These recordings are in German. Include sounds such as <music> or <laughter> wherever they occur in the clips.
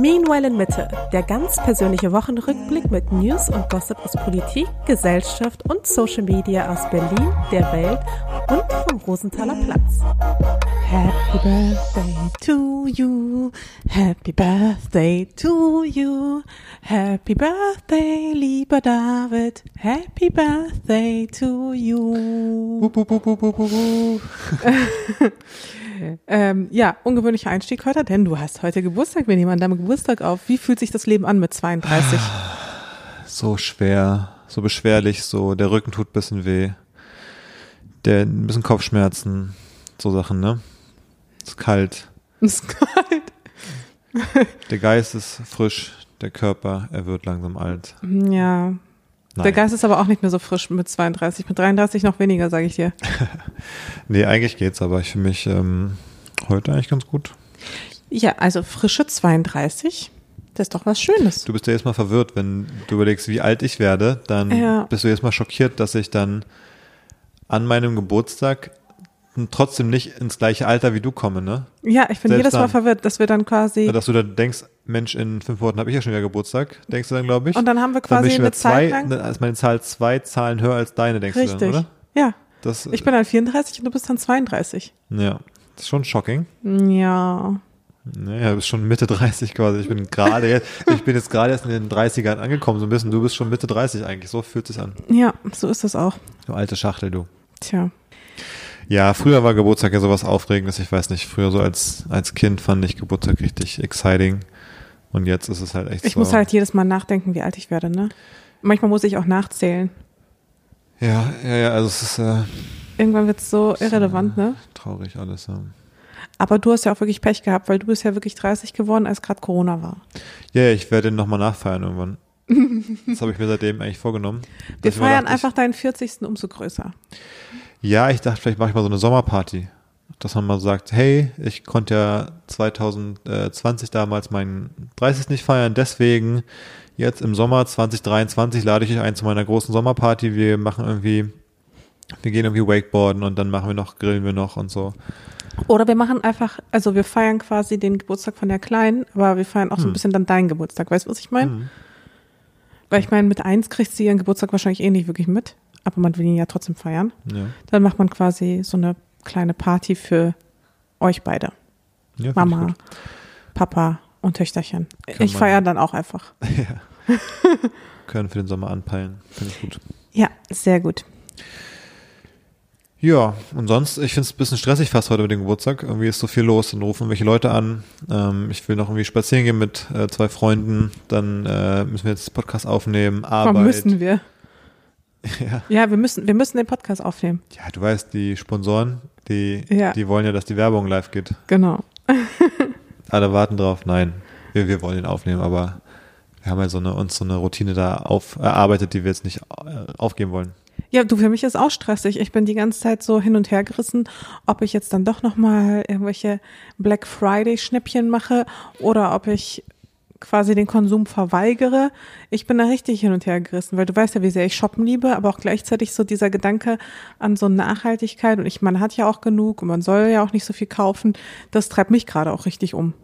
Meanwhile in Mitte, der ganz persönliche Wochenrückblick mit News und Gossip aus Politik, Gesellschaft und Social Media aus Berlin, der Welt und vom Rosenthaler Platz. Happy Birthday to you, Happy Birthday to you, Happy Birthday, lieber David, Happy Birthday to you. <laughs> <laughs> Ähm, ja, ungewöhnlicher Einstieg heute, denn du hast heute Geburtstag. Wir nehmen an deinem Geburtstag auf. Wie fühlt sich das Leben an mit 32? So schwer, so beschwerlich, so der Rücken tut ein bisschen weh. Der ein bisschen Kopfschmerzen, so Sachen, ne? Ist kalt. ist kalt. Der Geist ist frisch, der Körper, er wird langsam alt. Ja. Der Nein. Geist ist aber auch nicht mehr so frisch mit 32. Mit 33 noch weniger, sage ich dir. <laughs> Nee, eigentlich geht's, aber ich fühle mich ähm, heute eigentlich ganz gut. Ja, also frische 32. Das ist doch was Schönes. Du bist ja jetzt mal verwirrt, wenn du überlegst, wie alt ich werde, dann Ja. bist du jetzt mal schockiert, dass ich dann an meinem Geburtstag trotzdem nicht ins gleiche Alter wie du komme, ne? Ja, ich bin Selbst jedes Mal dann. verwirrt, dass wir dann quasi. Dass du dann denkst, Mensch, in fünf Monaten habe ich ja schon wieder Geburtstag, denkst du dann, glaube ich. Und dann haben wir quasi eine Zeit lang. ist meine Zahl zwei Zahlen höher als deine, denkst du Richtig. dann, oder? Ja. Das, Ich bin dann 34 und du bist dann 32. ja, das ist schon shocking. Ja. Naja, du bist schon Mitte 30 quasi. Ich bin gerade jetzt, <laughs> ich bin jetzt gerade erst in den 30ern angekommen, so ein bisschen. Du bist schon Mitte 30 eigentlich. So fühlt es an. Ja, so ist das auch. Du alte Schachtel, du. Tja. Ja, früher war Geburtstag ja sowas Aufregendes. Ich weiß nicht, früher so als, als Kind fand ich Geburtstag richtig exciting. Und jetzt ist es halt echt Ich so. muss halt jedes Mal nachdenken, wie alt ich werde, ne? Manchmal muss ich auch nachzählen. Ja, ja, ja, also es ist äh, Irgendwann wird es so irrelevant, ne? traurig alles. Ja. Aber du hast ja auch wirklich Pech gehabt, weil du bist ja wirklich 30 geworden, als gerade Corona war. ja, ja, ich werde nochmal nachfeiern irgendwann. <laughs> Das habe ich mir seitdem eigentlich vorgenommen. Wir ich feiern dachte, einfach deinen 40. umso größer. Ich, ja, ich dachte, vielleicht mache ich mal so eine Sommerparty. Dass man mal sagt, hey, ich konnte ja 2020 damals meinen 30. nicht feiern, deswegen jetzt im Sommer 2023 lade ich euch ein zu meiner großen Sommerparty. Wir machen irgendwie, wir gehen irgendwie Wakeboarden und dann machen wir noch, grillen wir noch und so. Oder wir machen einfach, also wir feiern quasi den Geburtstag von der Kleinen, aber wir feiern auch so ein bisschen dann deinen Geburtstag. Weißt du, was ich meine? Hm. Weil ich meine, mit eins kriegt sie ihren Geburtstag wahrscheinlich eh nicht wirklich mit, aber man will ihn ja trotzdem feiern. Ja, Dann macht man quasi so eine kleine Party für euch beide. ja Mama. Papa und Töchterchen. Kann ich feiere dann auch einfach. <laughs> Ja. <laughs> Können für den Sommer anpeilen. Finde ich gut. Ja, sehr gut. Ja, und sonst, ich finde es ein bisschen stressig fast heute mit dem Geburtstag. Irgendwie ist so viel los, dann rufen welche Leute an. Ähm, ich will noch irgendwie spazieren gehen mit äh, zwei Freunden. Dann äh, müssen wir jetzt Podcast aufnehmen, Arbeit. Warum müssen wir? <laughs> Ja. Ja, wir müssen, wir müssen den Podcast aufnehmen. ja, du weißt, die Sponsoren, die, Ja. die wollen ja, dass die Werbung live geht. Genau. <laughs> Alle warten drauf. Nein, wir, wir wollen ihn aufnehmen, aber wir haben ja so eine, uns so eine Routine da auf, erarbeitet, die wir jetzt nicht äh, aufgeben wollen. Ja, du, für mich ist auch stressig. Ich bin die ganze Zeit so hin und her gerissen, ob ich jetzt dann doch nochmal irgendwelche Black Friday Schnäppchen mache oder ob ich quasi den Konsum verweigere. Ich bin da richtig hin und her gerissen, weil du weißt ja, wie sehr ich shoppen liebe, aber auch gleichzeitig so dieser Gedanke an so Nachhaltigkeit und ich, man hat ja auch genug und man soll ja auch nicht so viel kaufen. Das treibt mich gerade auch richtig um.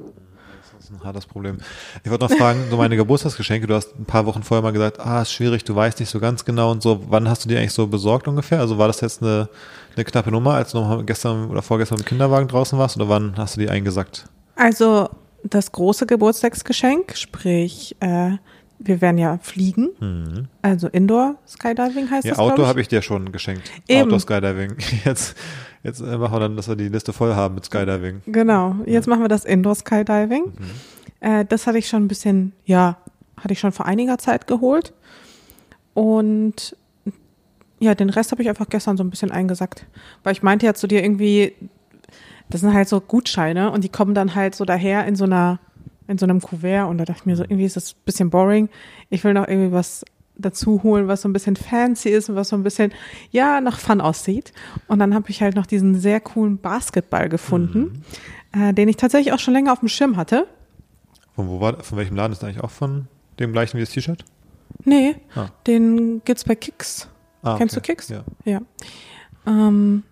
Das ist ein hartes Problem. Ich wollte noch fragen, so meine Geburtstagsgeschenke, du hast ein paar Wochen vorher mal gesagt, ah, ist schwierig, du weißt nicht so ganz genau und so. Wann hast du die eigentlich so besorgt ungefähr? Also war das jetzt eine, eine knappe Nummer, als du noch gestern oder vorgestern im Kinderwagen draußen warst oder wann hast du die eingesackt? Also das große Geburtstagsgeschenk, sprich, äh, wir werden ja fliegen, also Indoor Skydiving heißt Mhm. Ja, das, Auto habe ich dir schon geschenkt. Eben. Outdoor Skydiving. <laughs> Jetzt, jetzt äh, machen wir dann, dass wir die Liste voll haben mit Skydiving. Genau, jetzt machen wir das Indoor Skydiving. Mhm. Äh, das hatte ich schon ein bisschen, ja, hatte ich schon vor einiger Zeit geholt. Und ja, den Rest habe ich einfach gestern so ein bisschen eingesackt. Weil ich meinte ja zu dir irgendwie, das sind halt so Gutscheine und die kommen dann halt so daher in so einer, in so einem Kuvert und da dachte ich mir so, irgendwie ist das ein bisschen boring. Ich will noch irgendwie was dazu holen, was so ein bisschen fancy ist und was so ein bisschen, ja, nach Fun aussieht. Und dann habe ich halt noch diesen sehr coolen Basketball gefunden, äh, den ich tatsächlich auch schon länger auf dem Schirm hatte. Von wo war, von welchem Laden ist eigentlich auch von dem gleichen wie das T-Shirt? Nee, Ah. den gibt's bei Kicks. Ah, Kennst okay. du Kicks? Ja. Ja. Ähm,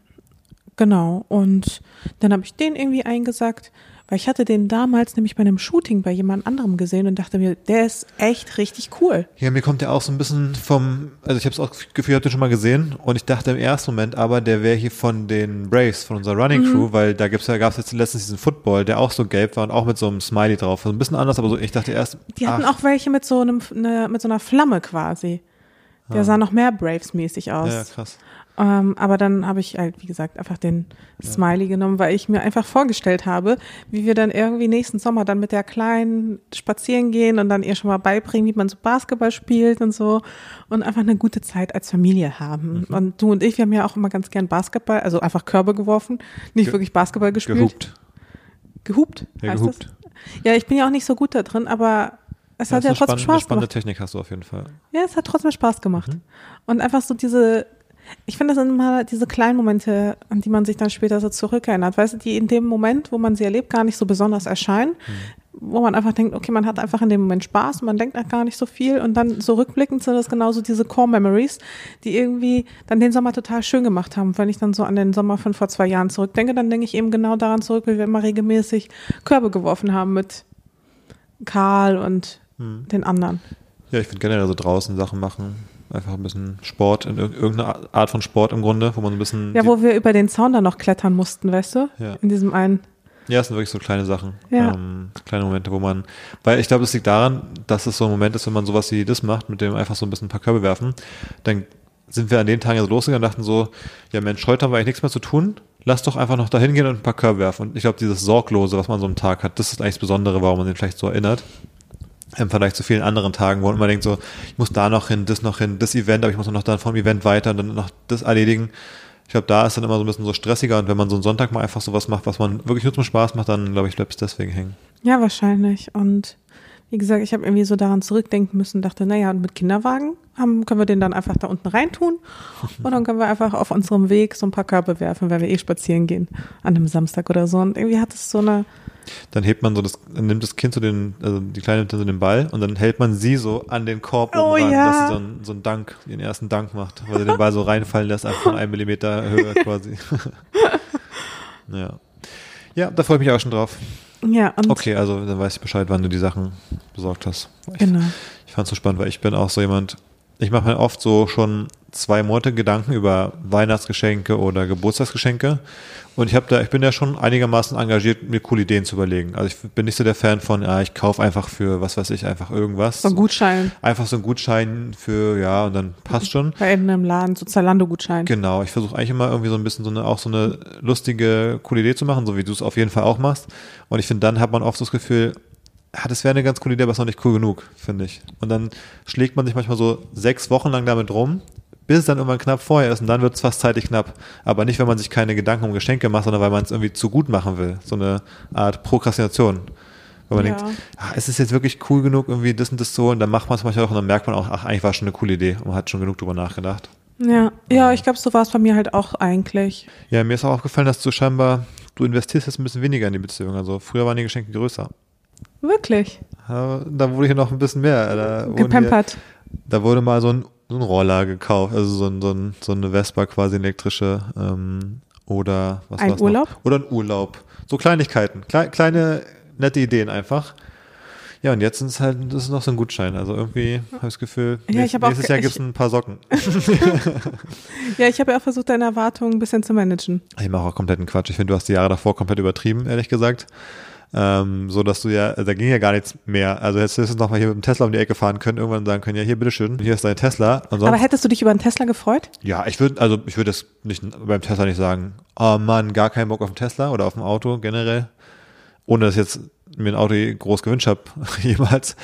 genau. Und dann habe ich den irgendwie eingesackt, Weil ich hatte den damals nämlich bei einem Shooting bei jemand anderem gesehen und dachte mir, der ist echt richtig cool. Ja, mir kommt der auch so ein bisschen vom, also ich habe es auch das Gefühl, ich habe den schon mal gesehen und ich dachte im ersten Moment aber, der wäre hier von den Braves, von unserer Running Crew, Mhm. weil da gibt's ja, gab's jetzt letztens diesen Football, der auch so gelb war und auch mit so einem Smiley drauf. Also ein bisschen anders, aber so, ich dachte erst, Die hatten ach, auch welche mit so einem, ne, mit so einer Flamme quasi. Der sah noch mehr Braves-mäßig aus. Ah. ja, krass. Ähm, aber dann habe ich halt, wie gesagt, einfach den Smiley genommen, weil ich mir einfach vorgestellt habe, wie wir dann irgendwie nächsten Sommer dann mit der Kleinen spazieren gehen und dann ihr schon mal beibringen, wie man so Basketball spielt und so und einfach eine gute Zeit als Familie haben. Mhm. Und du und ich, wir haben ja auch immer ganz gern Basketball, also einfach Körbe geworfen, nicht Ge- wirklich Basketball gespielt. Gehupt. Gehupt. Ja, heißt gehupt. Das? Ja, ich bin ja auch nicht so gut da drin, aber es Ja, hat ja eine trotzdem spannende, Spaß spannende gemacht. Technik hast du auf jeden Fall. Ja, es hat trotzdem Spaß gemacht. Mhm. Und einfach so diese, ich finde, das sind immer diese kleinen Momente, an die man sich dann später so zurückerinnert. Weißt du, die in dem Moment, wo man sie erlebt, gar nicht so besonders erscheinen. Wo man einfach denkt, okay, man hat einfach in dem Moment Spaß, man denkt auch gar nicht so viel und dann so rückblickend sind das genauso diese Core Memories, die irgendwie dann den Sommer total schön gemacht haben. Wenn ich dann so an den Sommer von vor zwei Jahren zurückdenke, dann denke ich eben genau daran zurück, wie wir immer regelmäßig Körbe geworfen haben mit Karl und den anderen. Ja, ich finde generell so draußen Sachen machen. Einfach ein bisschen Sport, in irg- irgendeine Art von Sport im Grunde, wo man so ein bisschen. Ja, wo wir über den Zaun dann noch klettern mussten, weißt du? Ja. In diesem einen. Ja, es sind wirklich so kleine Sachen. Ja. Ähm, kleine Momente, wo man, weil ich glaube, es liegt daran, dass es so ein Moment ist, wenn man sowas wie das macht, mit dem einfach so ein bisschen ein paar Körbe werfen, dann sind wir an den Tagen so losgegangen und dachten so, ja Mensch, heute haben wir eigentlich nichts mehr zu tun, lass doch einfach noch dahin gehen und ein paar Körbe werfen. Und ich glaube, dieses Sorglose, was man so am Tag hat, das ist eigentlich das Besondere, warum man den vielleicht so erinnert. Im Vergleich zu vielen anderen Tagen, wo man immer denkt so, ich muss da noch hin, das noch hin, das Event, aber ich muss noch dann vom Event weiter und dann noch das erledigen. Ich glaube, da ist dann immer so ein bisschen so stressiger und wenn man so einen Sonntag mal einfach sowas macht, was man wirklich nur zum Spaß macht, dann glaube ich, bleibt es deswegen hängen. Ja, wahrscheinlich. Und wie gesagt, ich habe irgendwie so daran zurückdenken müssen, dachte, naja, und mit Kinderwagen haben, können wir den dann einfach da unten reintun <laughs> und dann können wir einfach auf unserem Weg so ein paar Körbe werfen, wenn wir eh spazieren gehen an einem Samstag oder so. Und irgendwie hat es so eine, Dann hebt man so das, dann nimmt das Kind so den, also die Kleine nimmt dann so den Ball und dann hält man sie so an den Korb Oh oben ran, ja. dass sie so einen, so einen Dank, ihren ersten Dank macht, weil sie den Ball so reinfallen lässt, einfach von einem Millimeter Höhe <laughs> quasi. <laughs> ja. Ja, da freue ich mich auch schon drauf. ja, und Okay, also dann weiß ich Bescheid, wann du die Sachen besorgt hast. Ich, genau. ich fand es so spannend, weil ich bin auch so jemand, ich mache mir oft so schon zwei Monate Gedanken über Weihnachtsgeschenke oder Geburtstagsgeschenke. Und ich habe da, ich bin ja schon einigermaßen engagiert, mir coole Ideen zu überlegen. Also ich bin nicht so der Fan von, ja, ich kaufe einfach für, was weiß ich, einfach irgendwas. So ein Gutschein Einfach so ein Gutschein für, ja, und dann passt schon. bei irgendeinem Laden, so Zalando-Gutschein. Genau, ich versuche eigentlich immer irgendwie so ein bisschen so eine, auch so eine lustige, coole Idee zu machen, so wie du es auf jeden Fall auch machst. Und ich finde, dann hat man oft so das Gefühl, ja, das wäre eine ganz coole Idee, aber ist noch nicht cool genug, finde ich. Und dann schlägt man sich manchmal so sechs Wochen lang damit rum, bis es dann irgendwann knapp vorher ist und dann wird es fast zeitlich knapp. Aber nicht, wenn man sich keine Gedanken um Geschenke macht, sondern weil man es irgendwie zu gut machen will. So eine Art Prokrastination. Weil man Ja. denkt, ach, ist es jetzt wirklich cool genug, irgendwie das und das so, und dann macht man es manchmal auch und dann merkt man auch, ach, eigentlich war es schon eine coole Idee und man hat schon genug drüber nachgedacht. Ja, ja, ich glaube, so war es bei mir halt auch eigentlich. Ja, mir ist auch aufgefallen, dass du scheinbar, du investierst jetzt ein bisschen weniger in die Beziehung. Also früher waren die Geschenke größer. Wirklich. Da wurde hier noch ein bisschen mehr. Da, wurden hier, Gepampert. da wurde mal so ein, so ein Roller gekauft, also so, ein, so, ein, so eine Vespa quasi elektrische ähm, oder was Ein Urlaub? Noch? Oder ein Urlaub. So Kleinigkeiten, Klei kleine nette Ideen einfach. Ja, und jetzt es halt, das ist noch so ein Gutschein. Also irgendwie habe ich das Gefühl, Ja, nächstes, nächstes Jahr gibt es ein paar Socken. <laughs> Ja, ich habe ja auch versucht, deine Erwartungen ein bisschen zu managen. Ich mache auch kompletten Quatsch. Ich finde, du hast die Jahre davor komplett übertrieben, ehrlich gesagt. Ähm, so dass du ja, da ging ja gar nichts mehr. Also hättest du jetzt noch mal hier mit dem Tesla um die Ecke fahren können, irgendwann sagen können, ja, hier, bitteschön, hier ist dein Tesla. Und sonst, Aber hättest du dich über einen Tesla gefreut? ja, ich würde, also ich würde jetzt nicht beim Tesla nicht sagen, oh Mann, gar keinen Bock auf den Tesla oder auf ein Auto generell. Ohne dass ich jetzt mir ein Auto groß gewünscht habe, <laughs> jemals.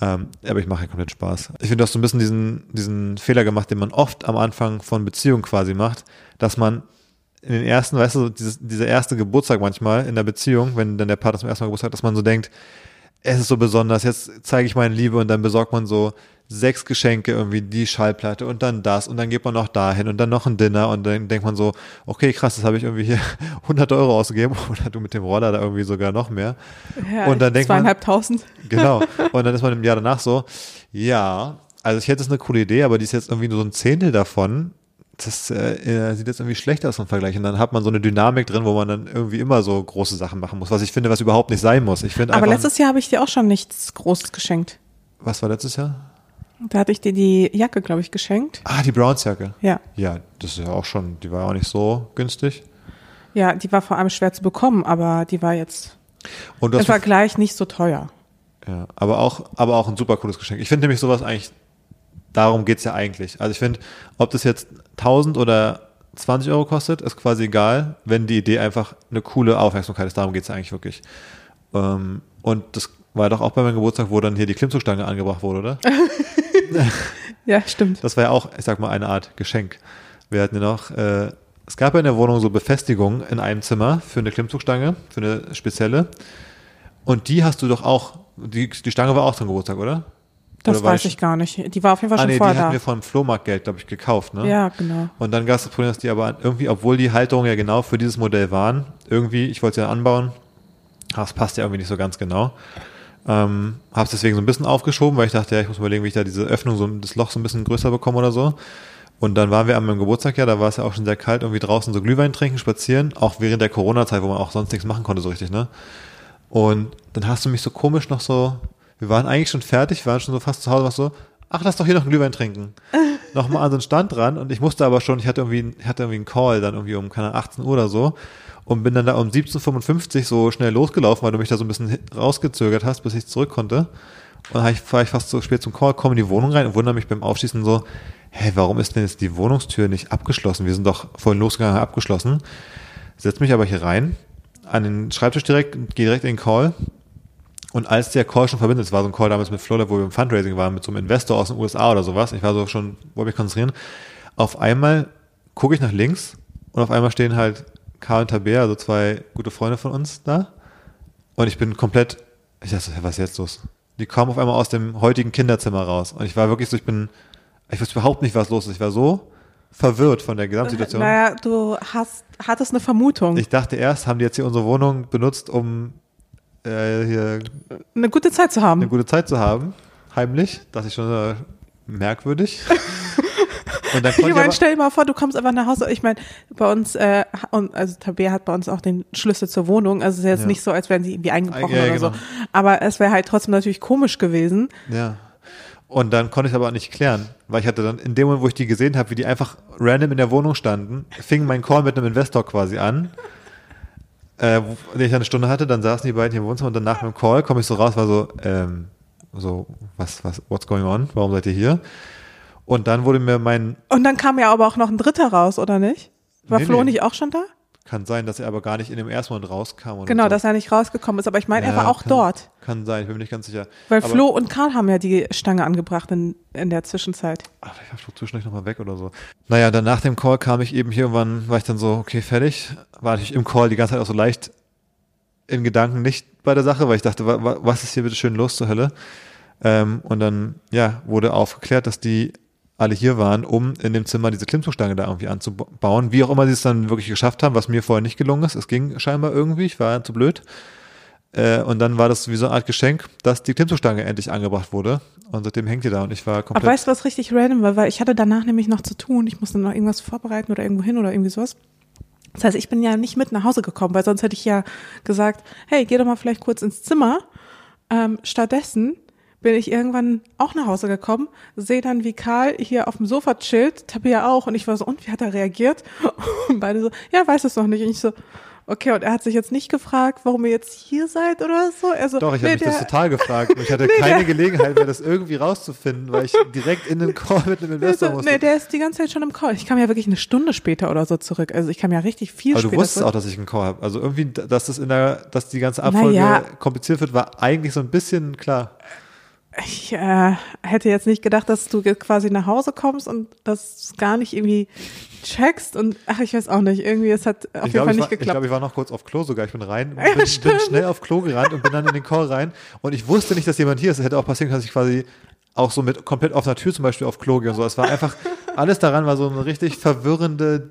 Ähm, aber ich mache ja komplett Spaß. Ich finde, du hast so ein bisschen diesen, diesen Fehler gemacht, den man oft am Anfang von Beziehungen quasi macht, dass man in den ersten, weißt du, dieses, dieser erste Geburtstag manchmal in der Beziehung, wenn dann der Partner zum ersten Mal Geburtstag hat, dass man so denkt, es ist so besonders, jetzt zeige ich meine Liebe und dann besorgt man so sechs Geschenke, irgendwie die Schallplatte und dann das und dann geht man noch dahin und dann noch ein Dinner und dann denkt man so, okay, krass, das habe ich irgendwie hier <laughs> 100 Euro ausgegeben <laughs> oder du mit dem Roller da irgendwie sogar noch mehr. Ja, Und dann denkt man-. <laughs> Genau. Und dann ist man im Jahr danach so, ja, also ich hätte es eine coole Idee, aber die ist jetzt irgendwie nur so ein Zehntel davon. Das äh, sieht jetzt irgendwie schlecht aus im Vergleich. Und dann hat man so eine Dynamik drin, wo man dann irgendwie immer so große Sachen machen muss, was ich finde, was überhaupt nicht sein muss. Ich finde Aber letztes Jahr habe ich dir auch schon nichts Großes geschenkt. was war letztes Jahr? Da hatte ich dir die Jacke, glaube ich, geschenkt. Ah, die Browns-Jacke. Ja. Ja, das ist ja auch schon, die war auch nicht so günstig. Ja, die war vor allem schwer zu bekommen, aber die war jetzt Und im Vergleich nicht so teuer. Ja, aber auch, aber auch ein super cooles Geschenk. Ich finde nämlich sowas eigentlich, darum geht's ja eigentlich. Also ich finde, ob das jetzt 1000 oder 20 Euro kostet, ist quasi egal, wenn die Idee einfach eine coole Aufmerksamkeit ist. Darum geht's ja eigentlich wirklich. Ähm, und das war doch auch bei meinem Geburtstag, wo dann hier die Klimmzugstange angebracht wurde, oder? <laughs> Ja, stimmt. Das war ja auch, ich sag mal, eine Art Geschenk. Wir hatten ja noch, äh, es gab ja in der Wohnung so Befestigungen in einem Zimmer für eine Klimmzugstange, für eine spezielle. Und die hast du doch auch, die, die Stange war auch zum Geburtstag, oder? Das weiß ich gar nicht. Die war auf jeden Fall Ah, schon nee, die vorher hatten da. wir vom Flohmarktgeld, glaube ich, gekauft, ne? Ja, genau. Und dann gab es das Problem, dass die aber irgendwie, obwohl die Halterungen ja genau für dieses Modell waren, irgendwie, ich wollte sie ja anbauen, aber es passt ja irgendwie nicht so ganz genau. Ähm, habe es deswegen so ein bisschen aufgeschoben, weil ich dachte, ja, ich muss überlegen, wie ich da diese Öffnung, so das Loch so ein bisschen größer bekomme oder so. Und dann waren wir an meinem Geburtstag ja, da war es ja auch schon sehr kalt, irgendwie draußen so Glühwein trinken, spazieren, auch während der Corona-Zeit, wo man auch sonst nichts machen konnte so richtig, ne? Und dann hast du mich so komisch noch so, wir waren eigentlich schon fertig, waren schon so fast zu Hause, was so, ach, lass doch hier noch einen Glühwein trinken. <laughs> Nochmal an so einen Stand ran und ich musste aber schon, ich hatte irgendwie, ich hatte irgendwie einen Call dann irgendwie um, keine Ahnung, 18 Uhr oder so und bin dann da um 17.55 Uhr so schnell losgelaufen, weil du mich da so ein bisschen rausgezögert hast, bis ich zurück konnte. Und dann hab ich, war ich fast so spät zum Call, komme in die Wohnung rein und wundere mich beim Aufschließen so, hä, warum ist denn jetzt die Wohnungstür nicht abgeschlossen? Wir sind doch vorhin losgegangen, abgeschlossen. Setz mich aber hier rein, an den Schreibtisch direkt, gehe direkt in den Call. Und als der Call schon verbindet, es war so ein Call damals mit Florida, wo wir im Fundraising waren, mit so einem Investor aus den USA oder sowas. Ich war so schon, wollte mich konzentrieren. Auf einmal gucke ich nach links und auf einmal stehen halt Karl und Tabea, also zwei gute Freunde von uns da. Und ich bin komplett, ich dachte, was ist jetzt los? Die kommen auf einmal aus dem heutigen Kinderzimmer raus. Und ich war wirklich so, ich bin, ich wusste überhaupt nicht, was los ist. Ich war so verwirrt von der Gesamtsituation. Naja, du hast, hattest eine Vermutung. Ich dachte erst, haben die jetzt hier unsere Wohnung benutzt, um äh, hier eine gute Zeit zu haben. eine gute Zeit zu haben. Heimlich. Dachte ich schon äh, merkwürdig. <laughs> Und dann Ich konnte ich, meine, aber, stell dir mal vor, du kommst einfach nach Hause. Ich meine, bei uns, äh, und, also Tabea hat bei uns auch den Schlüssel zur Wohnung. Also es ist jetzt Ja. nicht so, als wären sie irgendwie eingebrochen Ja, ja, oder so. genau. Aber es wäre halt trotzdem natürlich komisch gewesen. ja. Und dann konnte ich es aber nicht klären, weil ich hatte dann in dem Moment, wo ich die gesehen habe, wie die einfach random in der Wohnung standen, fing mein Call mit einem Investor quasi an, äh, den ich eine Stunde hatte, dann saßen die beiden hier im Wohnzimmer und dann nach meinem Call komme ich so raus, war so, ähm, so, was, was, what's going on? Warum seid ihr hier? Und dann wurde mir mein, Und dann kam ja aber auch noch ein dritter raus, oder nicht? War Nee, Flo nee. nicht auch schon da? Kann sein, dass er aber gar nicht in dem ersten Moment rauskam. Genau, so. dass er nicht rausgekommen ist. Aber ich meine, er Ja, war auch kann, dort. Kann sein, ich bin mir nicht ganz sicher. Weil aber, Flo und Karl haben ja die Stange angebracht in, in der Zwischenzeit. Ach, ich war Flo zwischendurch nochmal weg oder so. Naja, dann nach dem Call kam ich eben hier irgendwann, war ich dann so, okay, fertig. War natürlich im Call die ganze Zeit auch so leicht in Gedanken nicht bei der Sache, weil ich dachte, wa, wa, was ist hier bitte schön los zur Hölle? Ähm, und dann, ja, wurde aufgeklärt, dass die alle hier waren, um in dem Zimmer diese Klimmzugstange da irgendwie anzubauen. Wie auch immer sie es dann wirklich geschafft haben, was mir vorher nicht gelungen ist. Es ging scheinbar irgendwie, ich war zu blöd. Äh, und dann war das wie so eine Art Geschenk, dass die Klimmzugstange endlich angebracht wurde. Und seitdem hängt die da und ich war komplett. Aber weißt du, was richtig random war? Weil ich hatte danach nämlich noch zu tun. Ich musste noch irgendwas vorbereiten oder irgendwo hin oder irgendwie sowas. Das heißt, ich bin ja nicht mit nach Hause gekommen, weil sonst hätte ich ja gesagt, hey, geh doch mal vielleicht kurz ins Zimmer. Ähm, stattdessen bin ich irgendwann auch nach Hause gekommen, sehe dann, wie Karl hier auf dem Sofa chillt, Tabea auch, und ich war so, und wie hat er reagiert? <laughs> Und beide so, ja, weiß es noch nicht. Und ich so, okay, und er hat sich jetzt nicht gefragt, warum ihr jetzt hier seid oder so. Also, Doch, ich habe nee, mich das total gefragt. Und ich hatte <laughs> keine Gelegenheit mehr, das irgendwie rauszufinden, weil ich direkt in den Call mit einem Investor Also, musste. nee, der ist die ganze Zeit schon im Call. Ich kam ja wirklich eine Stunde später oder so zurück. Also ich kam ja richtig viel Aber du später. wusstest auch, dass ich einen Call habe. Also irgendwie, dass das in der, dass die ganze Abfolge Naja. kompliziert wird, war eigentlich so ein bisschen klar. Ich äh, hätte jetzt nicht gedacht, dass du quasi nach Hause kommst und das gar nicht irgendwie checkst und ach, ich weiß auch nicht. Irgendwie, es hat auf ich jeden glaube, Fall ich, nicht war- ich, geklappt. glaub, ich war noch kurz auf Klo sogar. Ich bin rein, <laughs> bin, bin schnell auf Klo gerannt und bin dann in den Call rein. Und ich wusste nicht, dass jemand hier ist. Es hätte auch passieren können, dass ich quasi auch so mit komplett offener Tür zum Beispiel auf Klo gehe und so. Es war einfach, <laughs> alles daran war so eine richtig verwirrende,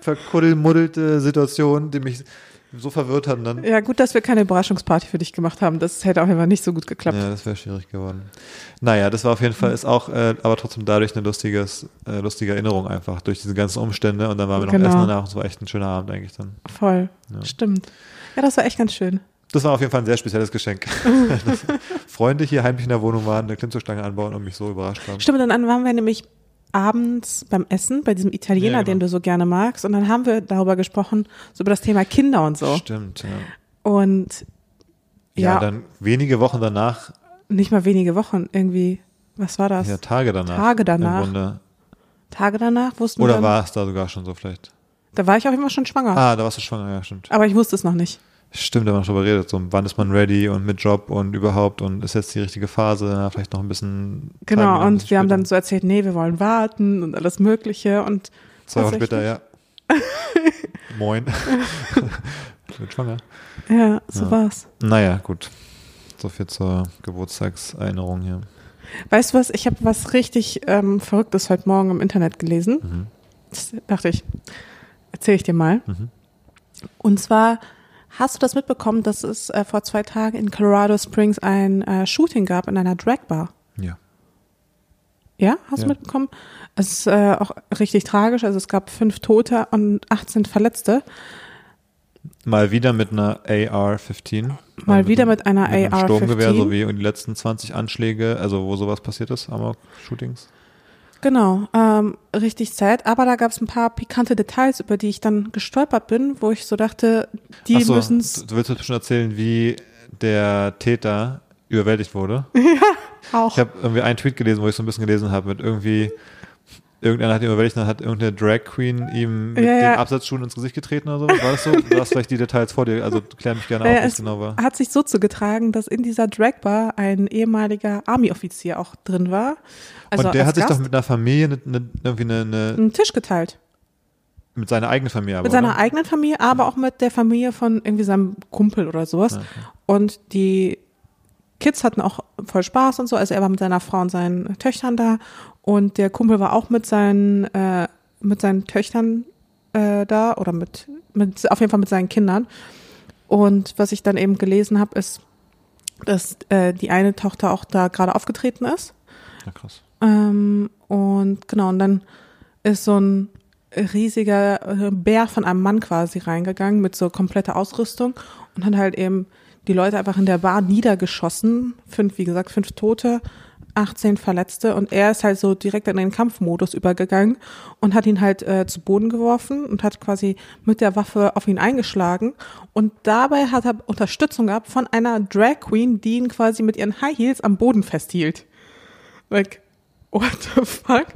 verkuddelmuddelte Situation, die mich so verwirrt hat und dann. Ja, gut, dass wir keine Überraschungsparty für dich gemacht haben. Das hätte auch immer nicht so gut geklappt. Ja, das wäre schwierig geworden. Naja, das war auf jeden Fall, ist auch, äh, aber trotzdem dadurch eine lustiges, äh, lustige Erinnerung einfach, durch diese ganzen Umstände und dann waren wir noch Genau. essen danach und es war echt ein schöner Abend eigentlich dann. Voll. Ja. Stimmt. Ja, das war echt ganz schön. Das war auf jeden Fall ein sehr spezielles Geschenk. <laughs> <laughs> Freunde hier heimlich in der Wohnung waren, eine Klimmzugstange anbauen und mich so überrascht haben. Stimmt, und dann waren wir nämlich abends beim Essen bei diesem Italiener, Ja, genau. den du so gerne magst. Und dann haben wir darüber gesprochen, so über das Thema Kinder und so. Stimmt, ja. Und Ja, Ja. dann wenige Wochen danach, nicht mal wenige Wochen irgendwie, was war das? ja, Tage danach. Tage danach. Im Grunde. Tage danach wussten wir. Oder war es da sogar schon so vielleicht? Da war ich auch immer schon schwanger. Ah, da warst du schwanger, ja, stimmt. Aber ich wusste es noch nicht. Stimmt, da haben wir schon drüber geredet, so wann ist man ready und mit Job und überhaupt und ist jetzt die richtige Phase, vielleicht noch ein bisschen. Genau, und wir haben dann später. so erzählt, nee, wir wollen warten und alles Mögliche. Und Zwei Wochen später, ja. Moin. <laughs> ich bin schwanger. Ja, so Ja. war's. Naja, gut. So viel zur Geburtstagserinnerung hier. Weißt du was? Ich habe was richtig ähm, Verrücktes heute Morgen im Internet gelesen. Mhm. Das dachte ich, erzähle ich dir mal. Mhm. Und zwar hast du das mitbekommen, dass es äh, vor zwei Tagen in Colorado Springs ein äh, Shooting gab in einer Dragbar. Ja. Ja, hast Ja. du mitbekommen? Es ist äh, auch richtig tragisch. Also es gab fünf Tote und 18 Verletzte. Mal wieder mit einer AR-15. Mal wieder mit einer einem AR-15. Sturmgewehr, so wie in die letzten 20 Anschläge, also wo sowas passiert ist, Amok-Shootings. Genau, ähm, richtig sad. Aber da gab es ein paar pikante Details, über die ich dann gestolpert bin, wo ich so dachte, die so, müssen Du willst schon erzählen, wie der Täter überwältigt wurde? <laughs> auch. Ich habe irgendwie einen Tweet gelesen, wo ich so ein bisschen gelesen habe, mit irgendwie, irgendeiner hat ihn überwältigt, dann hat irgendeine Drag Queen ihm mit Ja, ja. den Absatzschuhen ins Gesicht getreten oder so. War das so? Du hast vielleicht die Details vor dir, also klär mich gerne Naja, auf, es genau war. hat sich so zugetragen, dass in dieser Dragbar ein ehemaliger Army-Offizier auch drin war. Also Und der hat sich Gast doch mit einer Familie, eine, eine, irgendwie eine, eine, einen Tisch geteilt. mit seiner eigenen Familie, aber, Mit seiner oder? eigenen Familie, aber auch mit der Familie von irgendwie seinem Kumpel oder sowas. Ja, okay. Und die Kids hatten auch voll Spaß und so. Also er war mit seiner Frau und seinen Töchtern da. Und der Kumpel war auch mit seinen, äh, mit seinen Töchtern äh, da oder mit, mit, auf jeden Fall mit seinen Kindern. Und was ich dann eben gelesen habe, ist, dass äh, die eine Tochter auch da gerade aufgetreten ist. Ja, krass. Ähm, und genau, und dann ist so ein riesiger äh, Bär von einem Mann quasi reingegangen mit so kompletter Ausrüstung und hat halt eben die Leute einfach in der Bar niedergeschossen. Fünf, wie gesagt, fünf Tote, 18 Verletzte und er ist halt so direkt in den Kampfmodus übergegangen und hat ihn halt äh, zu Boden geworfen und hat quasi mit der Waffe auf ihn eingeschlagen und dabei hat er Unterstützung gehabt von einer Drag Queen, die ihn quasi mit ihren High Heels am Boden festhielt. Like, what the fuck?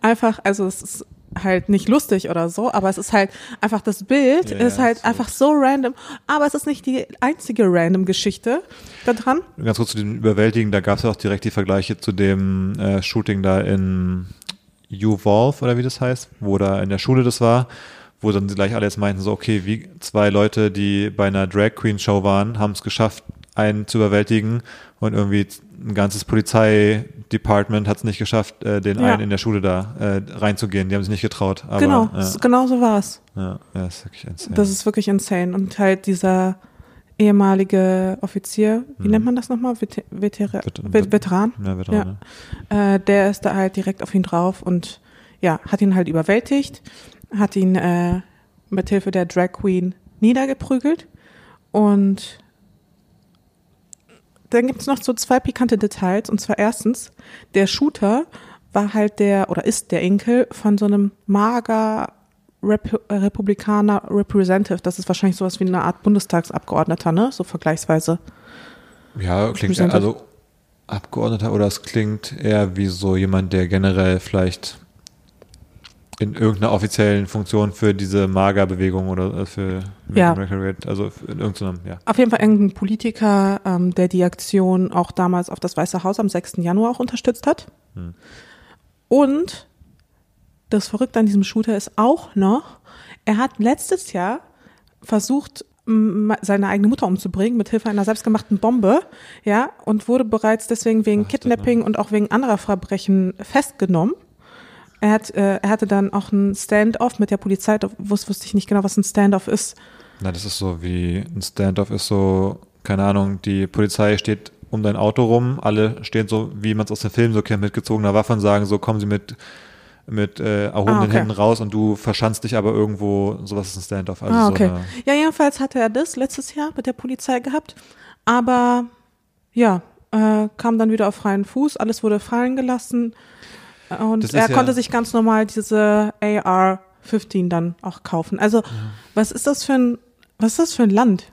Einfach, also es ist halt nicht lustig oder so, aber es ist halt einfach das Bild Ja, ist halt so. einfach so random, aber es ist nicht die einzige random Geschichte da dran. Ganz kurz zu dem Überwältigen, da gab es ja auch direkt die Vergleiche zu dem äh, Shooting da in Uvalve oder wie das heißt, wo da in der Schule das war, wo dann gleich alle jetzt meinten, so okay, wie zwei Leute, die bei einer Drag Queen Show waren, haben es geschafft, einen zu überwältigen und irgendwie ein ganzes Polizeidepartment hat es nicht geschafft, äh, den Ja. einen in der Schule da äh, reinzugehen. Die haben sich nicht getraut. Aber, genau, Ja, genau so war es. ja, ja, ist wirklich insane. Das ist wirklich insane. Und halt dieser ehemalige Offizier, wie Mhm. nennt man das nochmal? Veter Veter Vet- Vet Veteran? ja, Veteran, Äh, der ist da halt direkt auf ihn drauf und ja, hat ihn halt überwältigt, hat ihn äh, mit Hilfe der Drag Queen niedergeprügelt und dann gibt's noch so zwei pikante Details und zwar erstens, der Shooter war halt der oder ist der Enkel von so einem mager Rep Republikaner Representative. Das ist wahrscheinlich sowas wie eine Art Bundestagsabgeordneter, ne? So vergleichsweise. Ja, klingt Representative. also Abgeordneter oder es klingt eher wie so jemand, der generell vielleicht in irgendeiner offiziellen Funktion für diese Mager-Bewegung oder äh, für Ja. Also in irgendeinem, ja. Auf jeden Fall irgendein Politiker, ähm, der die Aktion auch damals auf das Weiße Haus am 6. Januar auch unterstützt hat. Hm. Und das Verrückte an diesem Shooter ist auch noch, er hat letztes Jahr versucht, seine eigene Mutter umzubringen mit Hilfe einer selbstgemachten Bombe, ja, und wurde bereits deswegen wegen Ach, Kidnapping und auch wegen anderer Verbrechen festgenommen. Er, hat, äh, er hatte dann auch ein Stand-off mit der Polizei, da wusste, wusste ich nicht genau, was ein Stand-off ist. Na, das ist so wie ein Standoff ist so, keine Ahnung, die Polizei steht um dein Auto rum, alle stehen so, wie man es aus dem Film so kennt, mit gezogener Waffe und sagen so, kommen sie mit mit äh, erhobenen ah, okay. Händen raus und du verschanzt dich aber irgendwo, sowas ist ein Standoff. Also ah, okay. So ja, jedenfalls hatte er das letztes Jahr mit der Polizei gehabt, aber ja, äh, kam dann wieder auf freien Fuß, alles wurde fallen gelassen und er ja konnte sich ganz normal diese AR-15 dann auch kaufen. Also, ja. was ist das für ein, was ist das für ein Land?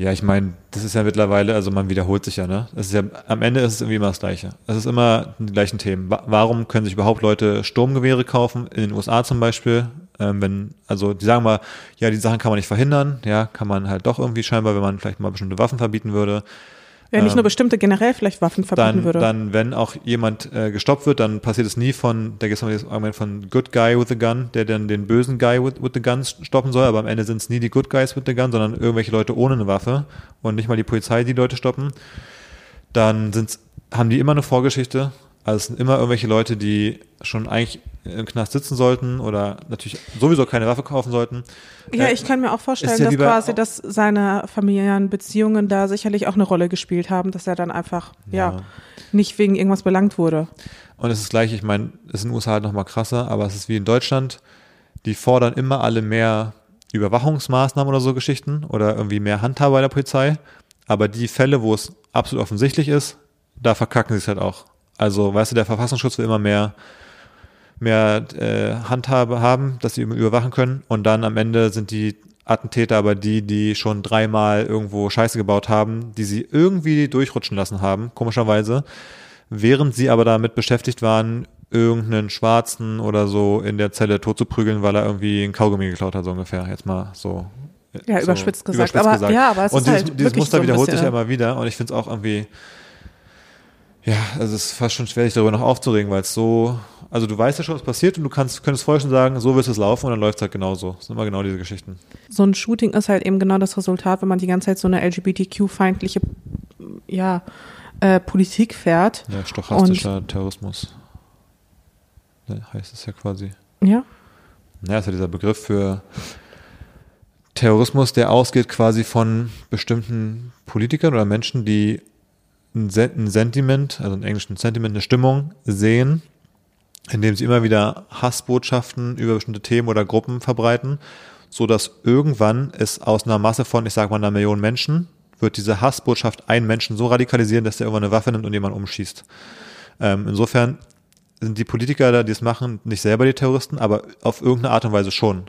Ja, ich meine, das ist ja mittlerweile, also man wiederholt sich ja, ne? Es ist ja, am Ende ist es irgendwie immer das Gleiche. Es ist immer die gleichen Themen. Warum können sich überhaupt Leute Sturmgewehre kaufen? In den USA zum Beispiel, ähm, wenn, also die sagen mal, ja, die Sachen kann man nicht verhindern, ja, kann man halt doch irgendwie scheinbar, wenn man vielleicht mal bestimmte Waffen verbieten würde. Ja, nicht nur ähm, bestimmte generell vielleicht Waffen verbieten dann, würde. Dann, wenn auch jemand äh, gestoppt wird, dann passiert es nie von, da gibt es das Argument von Good Guy with the Gun, der dann den bösen Guy with, with the Gun stoppen soll, aber am Ende sind es nie die Good Guys with the Gun, sondern irgendwelche Leute ohne eine Waffe und nicht mal die Polizei, die Leute stoppen. Dann sind's, haben die immer eine Vorgeschichte. Also es sind immer irgendwelche Leute, die schon eigentlich im Knast sitzen sollten oder natürlich sowieso keine Waffe kaufen sollten. Ja, äh, ich kann mir auch vorstellen, dass quasi, dass seine familiären Beziehungen da sicherlich auch eine Rolle gespielt haben, dass er dann einfach, ja, ja nicht wegen irgendwas belangt wurde. Und es ist gleich, ich meine, es ist in den USA halt nochmal krasser, aber es ist wie in Deutschland, die fordern immer alle mehr Überwachungsmaßnahmen oder so Geschichten oder irgendwie mehr Handhabe bei der Polizei. Aber die Fälle, wo es absolut offensichtlich ist, da verkacken sie es halt auch. Also, weißt du, der Verfassungsschutz will immer mehr mehr äh, Handhabe haben, dass sie überwachen können. Und dann am Ende sind die Attentäter aber die, die schon dreimal irgendwo Scheiße gebaut haben, die sie irgendwie durchrutschen lassen haben, komischerweise, während sie aber damit beschäftigt waren, irgendeinen Schwarzen oder so in der Zelle tot zu prügeln, weil er irgendwie ein Kaugummi geklaut hat, so ungefähr. Jetzt mal so. Ja, so überspitzt gesagt. Überspitzt aber, gesagt. Ja, aber es und ist dieses, halt dieses Muster so wiederholt sich ja immer wieder und ich finde es auch irgendwie, ja, also es ist fast schon schwer, sich darüber noch aufzuregen, weil es so, also du weißt ja schon, was passiert und du kannst, könntest vorher schon sagen, so wird es laufen und dann läuft es halt genauso. Das sind immer genau diese Geschichten. So ein Shooting ist halt eben genau das Resultat, wenn man die ganze Zeit so eine LGBTQ-feindliche, ja, äh, Politik fährt. Ja, stochastischer und, Terrorismus. heißt es ja quasi. Ja. Naja, ist ja dieser Begriff für Terrorismus, der ausgeht quasi von bestimmten Politikern oder Menschen, die ein, Sentiment, also in Englisch ein Sentiment, eine Stimmung sehen, indem sie immer wieder Hassbotschaften über bestimmte Themen oder Gruppen verbreiten, so dass irgendwann es aus einer Masse von, ich sag mal, einer Million Menschen, wird diese Hassbotschaft einen Menschen so radikalisieren, dass der irgendwann eine Waffe nimmt und jemanden umschießt. Ähm, insofern sind die Politiker da, die es machen, nicht selber die Terroristen, aber auf irgendeine Art und Weise schon.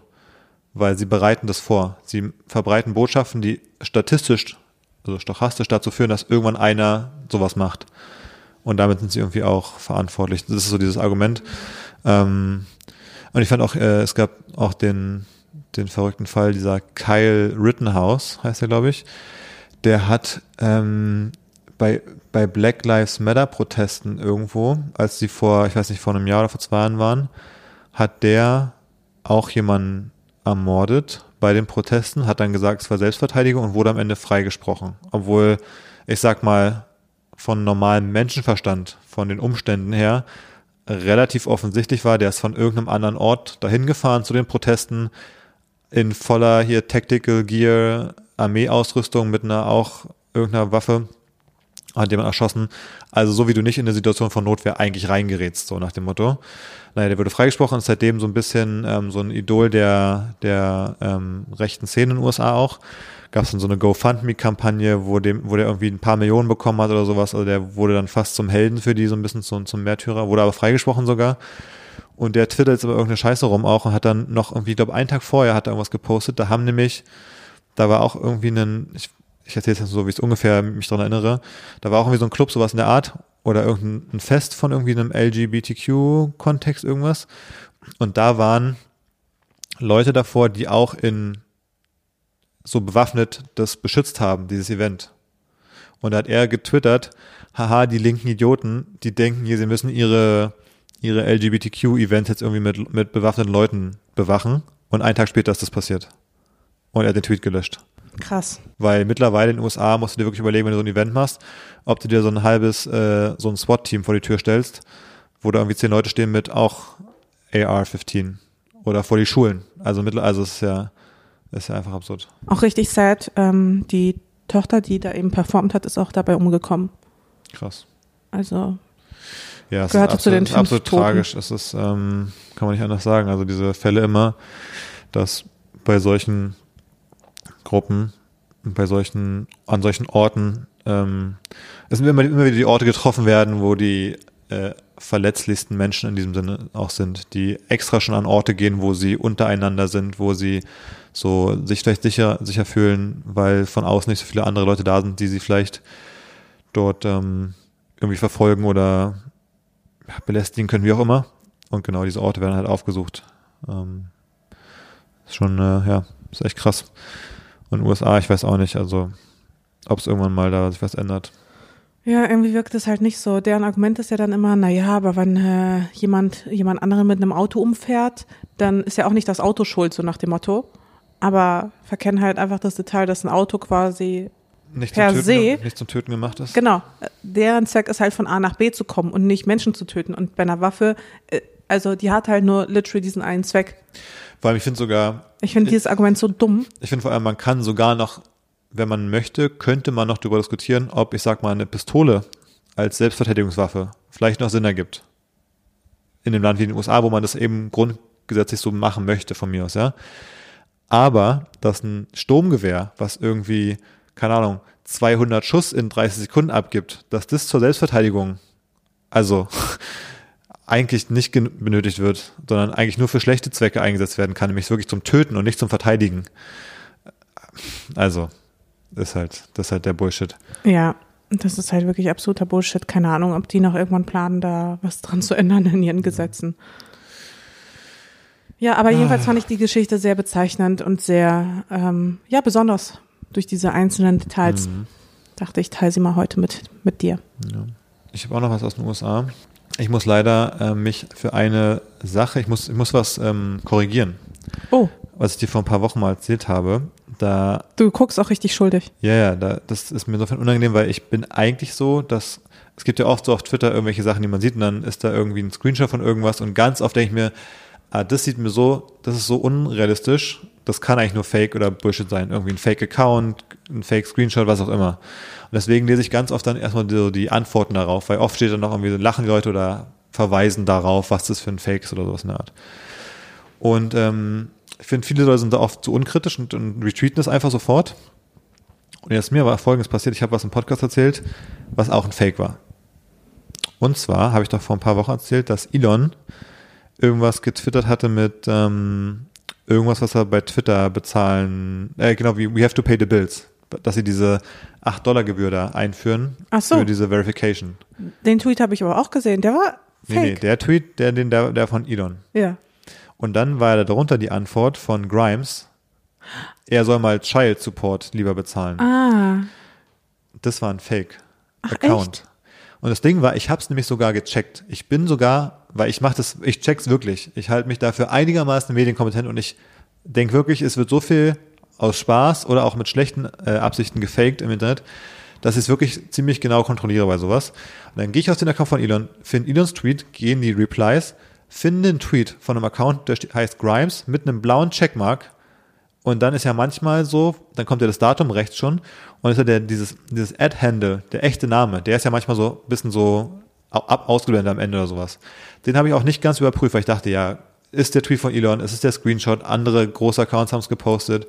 Weil sie bereiten das vor. Sie verbreiten Botschaften, die statistisch also stochastisch dazu führen, dass irgendwann einer sowas macht. Und damit sind sie irgendwie auch verantwortlich. Das ist so dieses Argument. Ähm, und ich fand auch, äh, es gab auch den, den verrückten Fall dieser Kyle Rittenhouse, heißt er, glaube ich. Der hat ähm, bei, bei Black Lives Matter Protesten irgendwo, als die vor, ich weiß nicht, vor einem Jahr oder vor zwei Jahren waren, hat der auch jemanden ermordet bei den Protesten, hat dann gesagt, es war Selbstverteidigung und wurde am Ende freigesprochen. Obwohl, ich sag mal, von normalem Menschenverstand, von den Umständen her, relativ offensichtlich war, der ist von irgendeinem anderen Ort dahin gefahren zu den Protesten in voller hier Tactical Gear, Armeeausrüstung mit einer auch irgendeiner Waffe, hat jemand erschossen. Also so wie du nicht in eine Situation von Notwehr eigentlich reingerätst, so nach dem Motto. Naja, der wurde freigesprochen und ist seitdem so ein bisschen ähm, so ein Idol der, der ähm, rechten Szene in den USA auch. Gab es dann so eine GoFundMe-Kampagne, wo, dem, wo der irgendwie ein paar Millionen bekommen hat oder sowas. Also der wurde dann fast zum Helden für die, so ein bisschen zum, zum Märtyrer, wurde aber freigesprochen sogar. Und der twittert jetzt aber irgendeine Scheiße rum auch und hat dann noch irgendwie, ich glaube, einen Tag vorher hat er irgendwas gepostet. Da haben nämlich, da war auch irgendwie ein, ich, ich erzähle es so, wie ich es ungefähr mich daran erinnere, da war auch irgendwie so ein Club, sowas in der Art oder irgendein Fest von irgendwie einem LGBTQ-Kontext irgendwas. Und da waren Leute davor, die auch in so bewaffnet das beschützt haben, dieses Event. Und da hat er getwittert, haha, die linken Idioten, die denken hier, sie müssen ihre, ihre LGBTQ-Events jetzt irgendwie mit, mit bewaffneten Leuten bewachen. Und einen Tag später ist das passiert. Und er hat den Tweet gelöscht. Krass. Weil mittlerweile in den USA musst du dir wirklich überlegen, wenn du so ein Event machst, ob du dir so ein halbes, äh, so ein SWAT-Team vor die Tür stellst, wo da irgendwie zehn Leute stehen mit auch AR-15 oder vor die Schulen. Also mittlerweile, also es ist ja ist ja einfach absurd. Auch richtig sad. Ähm, die Tochter, die da eben performt hat, ist auch dabei umgekommen. Krass. Also Ja, es Gehörte ist zu den absolut, fünf absolut Toten. tragisch. Es ist, ähm, kann man nicht anders sagen. Also diese Fälle immer, dass bei solchen Gruppen, bei solchen, an solchen Orten, ähm, es sind immer, immer wieder die Orte getroffen werden, wo die äh, verletzlichsten Menschen in diesem Sinne auch sind, die extra schon an Orte gehen, wo sie untereinander sind, wo sie so sich vielleicht sicher, sicher fühlen, weil von außen nicht so viele andere Leute da sind, die sie vielleicht dort ähm, irgendwie verfolgen oder belästigen können, wie auch immer. Und genau diese Orte werden halt aufgesucht. Ähm, ist schon, äh, ja, ist echt krass. Und USA, ich weiß auch nicht, also ob es irgendwann mal da sich was ändert. Ja, irgendwie wirkt es halt nicht so. Deren Argument ist ja dann immer, na ja, aber wenn äh, jemand jemand anderen mit einem Auto umfährt, dann ist ja auch nicht das Auto schuld, so nach dem Motto. Aber verkennen halt einfach das Detail, dass ein Auto quasi, Nicht Per Töten, se- nicht zum Töten gemacht ist. genau, äh, deren Zweck ist halt von A nach B zu kommen und nicht Menschen zu töten. Und bei einer Waffe, äh, also die hat halt nur literally diesen einen Zweck. Vor allem, ich finde sogar, Ich finde dieses Argument so dumm. ich finde vor allem, man kann sogar noch, wenn man möchte, könnte man noch darüber diskutieren, ob, ich sag mal, eine Pistole als Selbstverteidigungswaffe vielleicht noch Sinn ergibt. In einem Land wie den USA, wo man das eben grundgesetzlich so machen möchte, von mir aus, ja. Aber, dass ein Sturmgewehr, was irgendwie, keine Ahnung, 200 Schuss in 30 Sekunden abgibt, dass das zur Selbstverteidigung, also <laughs> eigentlich nicht benötigt wird, sondern eigentlich nur für schlechte Zwecke eingesetzt werden kann, nämlich wirklich zum Töten und nicht zum Verteidigen. Also, ist halt, das ist halt der Bullshit. Ja, das ist halt wirklich absoluter Bullshit. Keine Ahnung, ob die noch irgendwann planen, da was dran zu ändern in ihren Gesetzen. Ja, aber jedenfalls fand ich die Geschichte sehr bezeichnend und sehr, ähm, ja, besonders durch diese einzelnen Details. Mhm. Dachte ich, teile sie mal heute mit, mit dir. Ja. Ich habe auch noch was aus den USA. Ich muss leider äh, mich für eine Sache, ich muss, ich muss was ähm, korrigieren, Oh, was ich dir vor ein paar Wochen mal erzählt habe. Da du guckst auch richtig schuldig. Ja, ja, da, das ist mir insofern unangenehm, weil ich bin eigentlich so, dass es gibt ja oft so auf Twitter irgendwelche Sachen, die man sieht und dann ist da irgendwie ein Screenshot von irgendwas und ganz oft denke ich mir, ah, das sieht mir so, das ist so unrealistisch, das kann eigentlich nur Fake oder Bullshit sein. Irgendwie ein Fake-Account, ein Fake-Screenshot, was auch immer. Und deswegen lese ich ganz oft dann erstmal so die Antworten darauf, weil oft steht dann noch irgendwie so, lachen Leute oder verweisen darauf, was das für ein Fake ist oder sowas in der Art. Und ähm, ich finde, viele Leute sind da oft zu unkritisch und, und retweeten das einfach sofort. Und jetzt ist mir aber Folgendes passiert. Ich habe was im Podcast erzählt, was auch ein Fake war. Und zwar habe ich doch vor ein paar Wochen erzählt, dass Elon irgendwas getwittert hatte mit ähm, irgendwas, was er bei Twitter bezahlen, äh, genau wie We have to pay the bills, dass sie diese 8 Dollar Gebühr da einführen Ach so. für diese Verification. Den Tweet habe ich aber auch gesehen. Der war Nee, nee, fake. der Tweet, der, den, der, der von Elon. ja. Und dann war da darunter die Antwort von Grimes, er soll mal Child Support lieber bezahlen. Ah, Das war ein Fake-Account. Und das Ding war, ich habe es nämlich sogar gecheckt. Ich bin sogar, weil ich mache das, ich check's wirklich. Ich halte mich dafür einigermaßen medienkompetent und ich denke wirklich, es wird so viel aus Spaß oder auch mit schlechten äh, Absichten gefaked im Internet, dass ich es wirklich ziemlich genau kontrolliere bei sowas. Und dann gehe ich aus dem Account von Elon, finde Elons Tweet, gehe in die Replies, finde einen Tweet von einem Account, der heißt Grimes mit einem blauen Checkmark und dann ist ja manchmal so, dann kommt ja das Datum rechts schon und ist ja der, dieses, dieses Ad-Handle, der echte Name, der ist ja manchmal so ein bisschen so ab, ausgeblendet am Ende oder sowas. Den habe ich auch nicht ganz überprüft, weil ich dachte, ja, ist der Tweet von Elon, es ist der Screenshot, andere große Accounts haben es gepostet.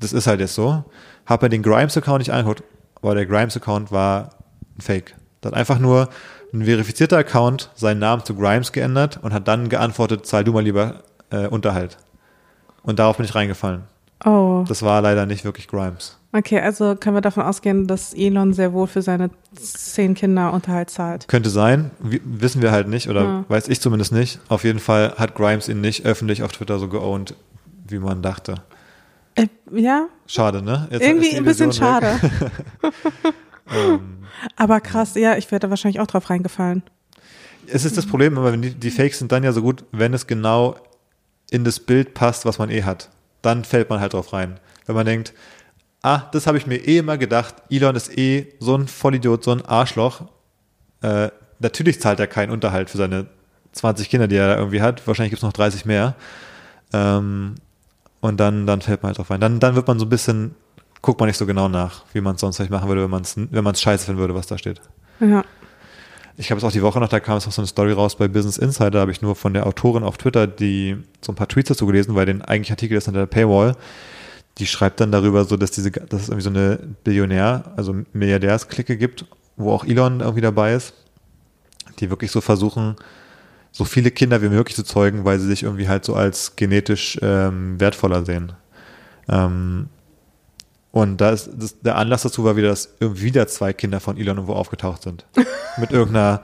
Das ist halt jetzt so. Habe mir den Grimes-Account nicht angeguckt, aber der Grimes-Account war ein Fake. Da hat einfach nur ein verifizierter Account seinen Namen zu Grimes geändert und hat dann geantwortet, zahl du mal lieber äh, Unterhalt. Und darauf bin ich reingefallen. oh. Das war leider nicht wirklich Grimes. Okay, also können wir davon ausgehen, dass Elon sehr wohl für seine zehn Kinder Unterhalt zahlt. Könnte sein, wissen wir halt nicht oder Ja. weiß ich zumindest nicht. Auf jeden Fall hat Grimes ihn nicht öffentlich auf Twitter so geowned, wie man dachte. Äh, ja, Schade, ne? Jetzt irgendwie ein bisschen weg. schade. <laughs> Aber krass, ja, ich wäre da wahrscheinlich auch drauf reingefallen. Es ist das Problem, aber die, die Fakes sind dann ja so gut, wenn es genau in das Bild passt, was man eh hat. Dann fällt man halt drauf rein. Wenn man denkt, ah, das habe ich mir eh immer gedacht, Elon ist eh so ein Vollidiot, so ein Arschloch. Äh, natürlich zahlt er keinen Unterhalt für seine 20 Kinder, die er da irgendwie hat. Wahrscheinlich gibt es noch 30 mehr. Ähm, Und dann, dann fällt man halt drauf ein. Dann, dann wird man so ein bisschen, guckt man nicht so genau nach, wie man es sonst vielleicht machen würde, wenn man es wenn man's scheiße finden würde, was da steht. Ja. Ich habe es auch die Woche noch, da kam es auch so eine Story raus bei Business Insider, da habe ich nur von der Autorin auf Twitter die so ein paar Tweets dazu gelesen, weil den eigentlichen Artikel ist hinter der Paywall. Die schreibt dann darüber so, dass diese, dass es irgendwie so eine Billionär, also Milliardärsklicke gibt, wo auch Elon irgendwie dabei ist, die wirklich so versuchen, so viele Kinder wie möglich zu zeugen, weil sie sich irgendwie halt so als genetisch ähm, wertvoller sehen. Ähm, und da ist das, der Anlass dazu war wieder, dass irgendwie wieder zwei Kinder von Elon irgendwo aufgetaucht sind. <laughs> Mit irgendeiner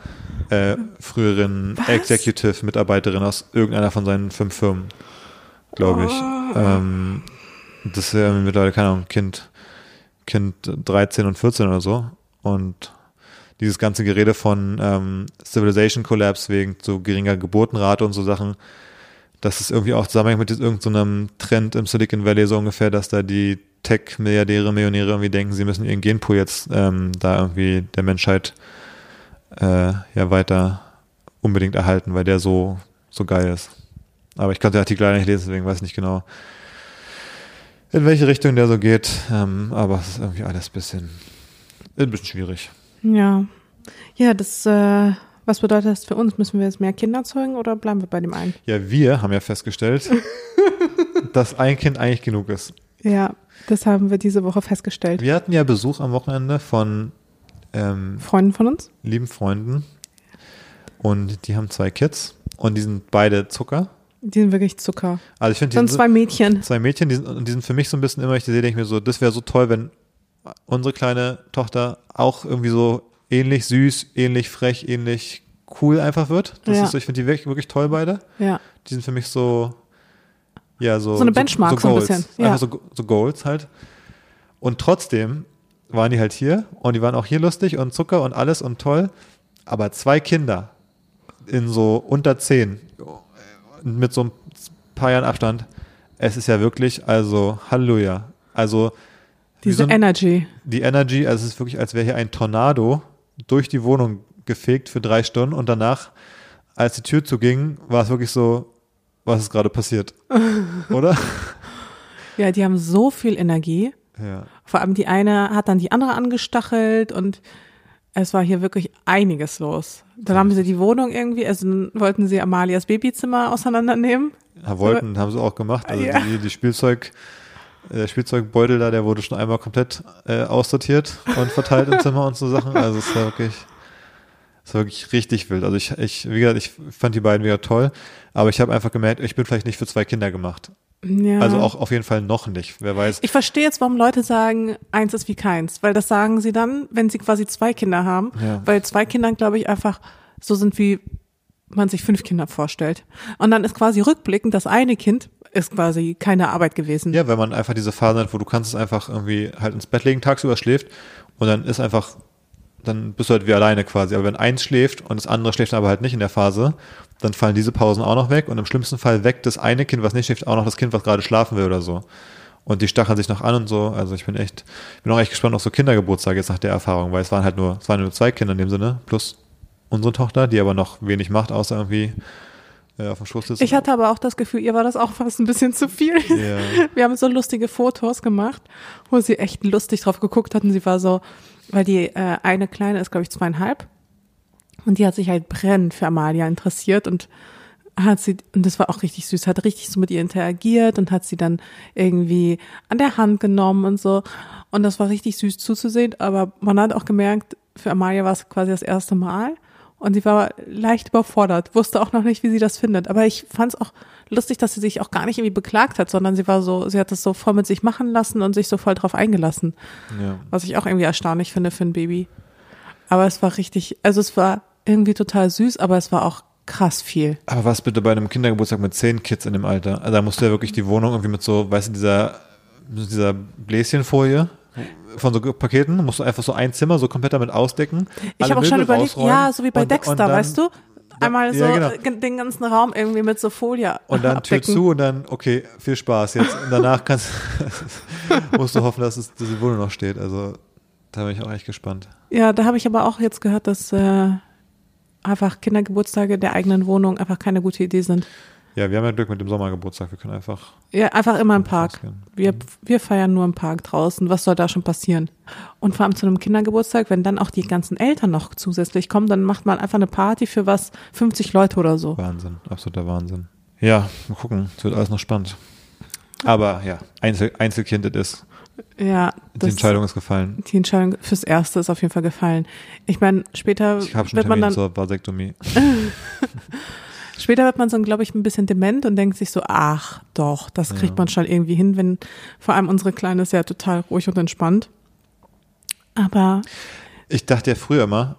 äh, früheren Executive-Mitarbeiterin aus irgendeiner von seinen fünf Firmen, glaube ich. Oh. Ähm, das ist ja mittlerweile, keine Ahnung, Kind, Kind 13 und 14 oder so. Und dieses ganze Gerede von ähm, Civilization Collapse wegen so geringer Geburtenrate und so Sachen, das ist irgendwie auch zusammenhängt mit irgendeinem so Trend im Silicon Valley so ungefähr, dass da die Tech-Milliardäre, Millionäre irgendwie denken, sie müssen ihren Genpool jetzt ähm, da irgendwie der Menschheit äh, ja weiter unbedingt erhalten, weil der so, so geil ist. Aber ich konnte den Artikel leider nicht lesen, deswegen weiß ich nicht genau, in welche Richtung der so geht. Ähm, aber es ist irgendwie alles ein bisschen, ein bisschen schwierig. Ja. Ja, das, äh, was bedeutet das für uns? Müssen wir jetzt mehr Kinder zeugen oder bleiben wir bei dem einen? Ja, wir haben ja festgestellt, <laughs> dass ein Kind eigentlich genug ist. Ja, das haben wir diese Woche festgestellt. Wir hatten ja Besuch am Wochenende von ähm, Freunden von uns? lieben Freunden und die haben zwei Kids und die sind beide Zucker. Die sind wirklich Zucker. Also ich finde, sind zwei Mädchen. zwei Mädchen, die sind, und die sind für mich so ein bisschen immer, ich sehe, denke ich mir so, das wäre so toll, wenn unsere kleine Tochter auch irgendwie so ähnlich süß, ähnlich frech, ähnlich cool einfach wird. Das Ja. ist so, ich finde die wirklich, wirklich toll beide. Ja. Die sind für mich so, ja, so. So eine Benchmark, so ein Goals. bisschen, ja. Einfach so, so Goals halt. Und trotzdem waren die halt hier und die waren auch hier lustig und Zucker und alles und toll. Aber zwei Kinder in so unter zehn mit so ein paar Jahren Abstand, es ist ja wirklich, also Halleluja. Also Diese ein- Energy. die Energy, also es ist wirklich, als wäre hier ein Tornado durch die Wohnung gefegt für drei Stunden und danach, als die Tür zuging, war es wirklich so, was ist gerade passiert? <laughs> Oder? Ja, die haben so viel Energie. Ja. Vor allem die eine hat dann die andere angestachelt und es war hier wirklich einiges los. Dann haben sie die Wohnung irgendwie, also wollten sie Amalias Babyzimmer auseinandernehmen. Ja, wollten, haben sie auch gemacht. Also Ja. die, die Spielzeug, der Spielzeugbeutel da, der wurde schon einmal komplett äh, aussortiert und verteilt im Zimmer und so Sachen. Also es war wirklich, es war wirklich richtig wild. Also ich, ich, wie gesagt, ich fand die beiden wieder toll, aber ich habe einfach gemerkt, ich bin vielleicht nicht für zwei Kinder gemacht. Ja. Also auch auf jeden Fall noch nicht. Wer weiß. Ich verstehe jetzt, warum Leute sagen, eins ist wie keins, weil das sagen sie dann, wenn sie quasi zwei Kinder haben, Ja. weil zwei Kinder, glaube ich, einfach so sind, wie man sich fünf Kinder vorstellt. Und dann ist quasi rückblickend, das eine Kind ist quasi keine Arbeit gewesen. Ja, wenn man einfach diese Phase hat, wo du kannst es einfach irgendwie halt ins Bett legen, tagsüber schläft und dann ist einfach, dann bist du halt wie alleine quasi. Aber wenn eins schläft und das andere schläft aber halt nicht in der Phase, dann fallen diese Pausen auch noch weg und im schlimmsten Fall weckt das eine Kind, was nicht schläft, auch noch das Kind, was gerade schlafen will oder so. Und die stacheln sich noch an und so. Also ich bin echt, bin auch echt gespannt auf so Kindergeburtstage jetzt nach der Erfahrung, weil es waren halt nur, es waren nur zwei Kinder in dem Sinne, plus unsere Tochter, die aber noch wenig macht, außer irgendwie äh, auf dem Schoß sitzen. Ich hatte aber auch das Gefühl, ihr war das auch fast ein bisschen zu viel. Ja. <laughs> Wir haben so lustige Fotos gemacht, wo sie echt lustig drauf geguckt hatten. Sie war so, weil die äh, eine kleine ist, glaube ich, zweieinhalb. Und die hat sich halt brennend für Amalia interessiert und hat sie, und das war auch richtig süß, hat richtig so mit ihr interagiert und hat sie dann irgendwie an der Hand genommen und so. Und das war richtig süß zuzusehen, aber man hat auch gemerkt, für Amalia war es quasi das erste Mal. Und sie war leicht überfordert, wusste auch noch nicht, wie sie das findet. Aber ich fand es auch lustig, dass sie sich auch gar nicht irgendwie beklagt hat, sondern sie war so, sie hat es so voll mit sich machen lassen und sich so voll drauf eingelassen. ja. Was ich auch irgendwie erstaunlich finde für ein Baby. Aber es war richtig, also es war irgendwie total süß, aber es war auch krass viel. Aber was bitte bei einem Kindergeburtstag mit zehn Kids in dem Alter? Also da musst du ja wirklich die Wohnung irgendwie mit so, weißt du, dieser, dieser Bläschenfolie von so Paketen, musst du einfach so ein Zimmer so komplett damit ausdecken. Ich habe auch schon überlegt, ja, so wie bei und- Dexter, und dann- weißt du? Einmal so Ja, genau. den ganzen Raum irgendwie mit so Folie Und dann Tür abdecken. zu und dann, okay, viel Spaß jetzt. Und danach kannst, <laughs> musst du hoffen, dass, es, dass die Wohnung noch steht. Also da bin ich auch echt gespannt. Ja, da habe ich aber auch jetzt gehört, dass äh, einfach Kindergeburtstage der eigenen Wohnung einfach keine gute Idee sind. Ja, wir haben ja Glück mit dem Sommergeburtstag. Wir können einfach. Ja, einfach immer im Park. Wir, wir feiern nur im Park draußen. Was soll da schon passieren? Und vor allem zu einem Kindergeburtstag, wenn dann auch die ganzen Eltern noch zusätzlich kommen, dann macht man einfach eine Party für was, 50 Leute oder so. Wahnsinn, absoluter Wahnsinn. Ja, mal gucken. Es wird alles noch spannend. Aber ja, Einzel Einzelkind es ist. Ja, Die Entscheidung ist gefallen. die Entscheidung fürs Erste ist auf jeden Fall gefallen. Ich meine, später Ich habe schon wird man Termin dann, zur Vasektomie. <laughs> <laughs> später wird man so, glaube ich, ein bisschen dement und denkt sich so, ach doch, das kriegt Ja. man schon irgendwie hin, wenn vor allem unsere Kleine ist ja total ruhig und entspannt. Aber Ich dachte ja früher immer,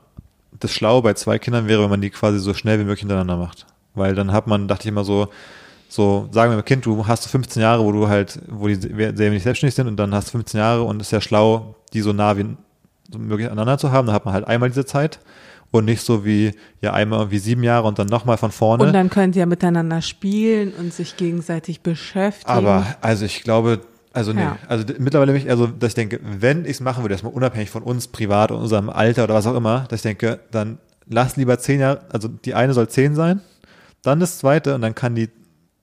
das Schlaue bei zwei Kindern wäre, wenn man die quasi so schnell wie möglich hintereinander macht. Weil dann hat man, dachte ich immer so, so, sagen wir mal, Kind, du hast 15 Jahre, wo du halt, wo die sehr wenig selbstständig sind und dann hast du 15 Jahre und ist ja schlau, die so nah wie möglich aneinander zu haben. Dann hat man halt einmal diese Zeit und nicht so wie, ja, einmal wie sieben Jahre und dann nochmal von vorne. und dann könnt ihr miteinander spielen und sich gegenseitig beschäftigen. Aber also ich glaube, also nee, Ja. also mittlerweile mich, also dass ich denke, wenn ich es machen würde, erstmal unabhängig von uns privat und unserem Alter oder was auch immer, dass ich denke, dann lass lieber zehn Jahre, also die eine soll zehn sein, dann das zweite und dann kann die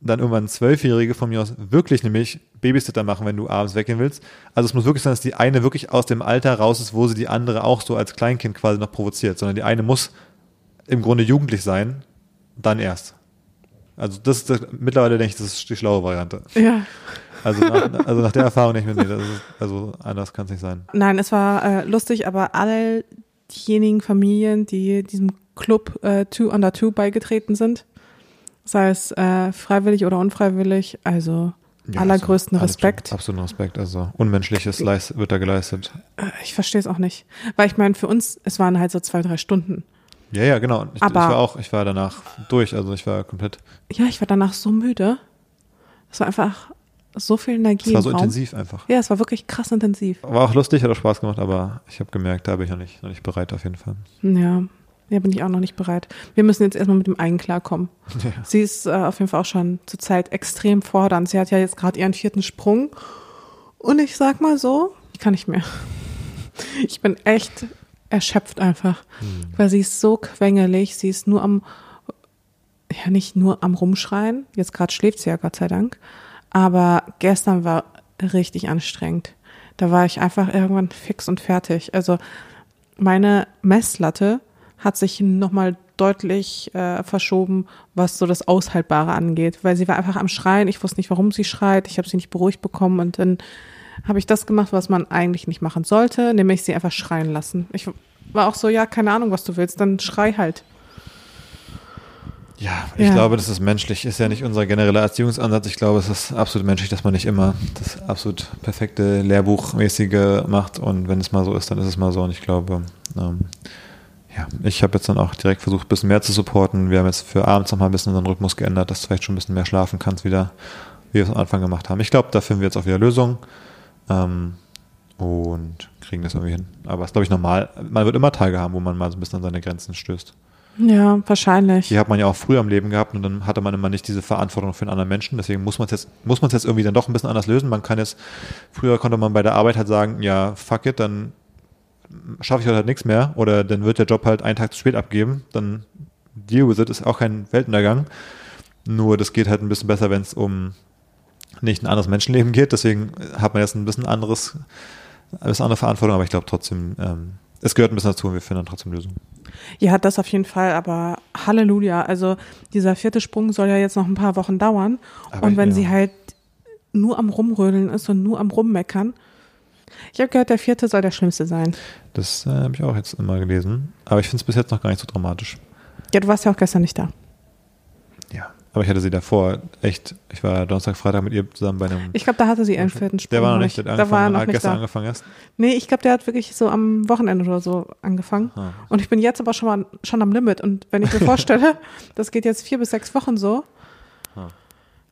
dann irgendwann Zwölfjährige von mir aus wirklich nämlich Babysitter machen, wenn du abends weggehen willst. Also es muss wirklich sein, dass die eine wirklich aus dem Alter raus ist, wo sie die andere auch so als Kleinkind quasi noch provoziert, sondern die eine muss im Grunde jugendlich sein, dann erst. Also das ist das, mittlerweile denke ich, das ist die schlaue Variante. ja. Also nach, <laughs> also nach der Erfahrung denke ich mir, nee, das ist, also anders kann es nicht sein. Nein, es war äh, lustig, aber all diejenigen Familien, die diesem Club äh, Two Under Two beigetreten sind, sei es äh, freiwillig oder unfreiwillig, also allergrößten alles Respekt. Absoluten Respekt. Also Unmenschliches leist, wird da geleistet. Äh, Ich verstehe es auch nicht. Weil ich meine, für uns, es waren halt so zwei, drei Stunden. Ja, ja, genau. Ich, ich Aber- war auch, ich war danach durch. Also ich war komplett. Ja, ich war danach so müde. Es war einfach so viel Energie Es war so intensiv einfach. Ja, es war wirklich krass intensiv. War auch lustig, hat auch Spaß gemacht, aber ich habe gemerkt, da bin ich noch nicht, noch nicht bereit auf jeden Fall. Ja, ja, bin ich auch noch nicht bereit. Wir müssen jetzt erstmal mit dem einen klarkommen. <laughs> Ja. Sie ist äh, auf jeden Fall auch schon zurzeit extrem fordernd. Sie hat ja jetzt gerade ihren vierten Sprung. Und ich sag mal so, ich kann nicht mehr. Ich bin echt erschöpft einfach. Weil sie ist so quengelig. Sie ist nur am, ja nicht nur am Rumschreien. Jetzt gerade schläft sie ja Gott sei Dank. Aber gestern war richtig anstrengend. Da war ich einfach irgendwann fix und fertig. Also meine Messlatte hat sich nochmal deutlich äh, verschoben, was so das Aushaltbare angeht, weil sie war einfach am Schreien. Ich wusste nicht, warum sie schreit. Ich habe sie nicht beruhigt bekommen und dann habe ich das gemacht, was man eigentlich nicht machen sollte, nämlich sie einfach schreien lassen. Ich war auch so, ja, keine Ahnung, was du willst, dann schrei halt. Ja, ich Ja. glaube, das ist menschlich. Ist ja nicht unser genereller Erziehungsansatz. Ich glaube, es ist absolut menschlich, dass man nicht immer das absolut perfekte Lehrbuchmäßige macht. Und wenn es mal so ist, dann ist es mal so. Und ich glaube, ähm, ja, ich habe jetzt dann auch direkt versucht, ein bisschen mehr zu supporten. Wir haben jetzt für abends noch mal ein bisschen unseren Rhythmus geändert, dass du vielleicht schon ein bisschen mehr schlafen kannst wieder, wie wir es am Anfang gemacht haben. Ich glaube, da finden wir jetzt auch wieder Lösungen. Ähm, und kriegen das irgendwie hin. Aber es ist, glaube ich, normal. Man wird immer Tage haben, wo man mal so ein bisschen an seine Grenzen stößt. Ja, wahrscheinlich. Die hat man ja auch früher im Leben gehabt und dann hatte man immer nicht diese Verantwortung für einen anderen Menschen. Deswegen muss man es jetzt, muss man es jetzt irgendwie dann doch ein bisschen anders lösen. Man kann jetzt, früher konnte man bei der Arbeit halt sagen, ja, fuck it, dann schaffe ich heute halt nichts mehr oder dann wird der Job halt einen Tag zu spät abgeben. Dann deal with it, ist auch kein Weltuntergang. Nur das geht halt ein bisschen besser, wenn es um nicht ein anderes Menschenleben geht. Deswegen hat man jetzt ein bisschen anderes, ein bisschen andere Verantwortung, aber ich glaube trotzdem, ähm, es gehört ein bisschen dazu und wir finden dann trotzdem Lösungen. Ja, das auf jeden Fall, aber Halleluja. Also dieser vierte Sprung soll ja jetzt noch ein paar Wochen dauern. Aber und wenn ja. sie halt nur am Rumrödeln ist und nur am Rummeckern. Ich habe gehört, der vierte soll der schlimmste sein. Das äh, habe ich auch jetzt immer gelesen. Aber ich finde es bis jetzt noch gar nicht so dramatisch. Ja, du warst ja auch gestern nicht da. Ja. Aber ich hatte sie davor echt, ich war Donnerstag, Freitag mit ihr zusammen bei einem. Ich glaube, da hatte sie ihren vierten Sprung. der war noch nicht, der da war noch hat nicht gestern da. angefangen erst. Nee, ich glaube, der hat wirklich so am Wochenende oder so angefangen. Ah. Und ich bin jetzt aber schon mal schon am Limit. Und wenn ich mir vorstelle, <laughs> das geht jetzt vier bis sechs Wochen so. Ah.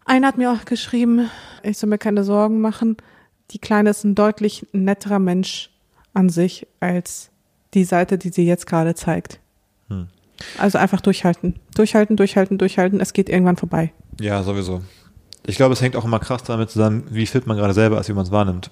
Einer hat mir auch geschrieben, ich soll mir keine Sorgen machen. Die Kleine ist ein deutlich netterer Mensch an sich als die Seite, die sie jetzt gerade zeigt. Hm. Also einfach durchhalten. Durchhalten, durchhalten, durchhalten. Es geht irgendwann vorbei. Ja, sowieso. Ich glaube, es hängt auch immer krass damit zusammen, wie fit man gerade selber ist, wie man es wahrnimmt.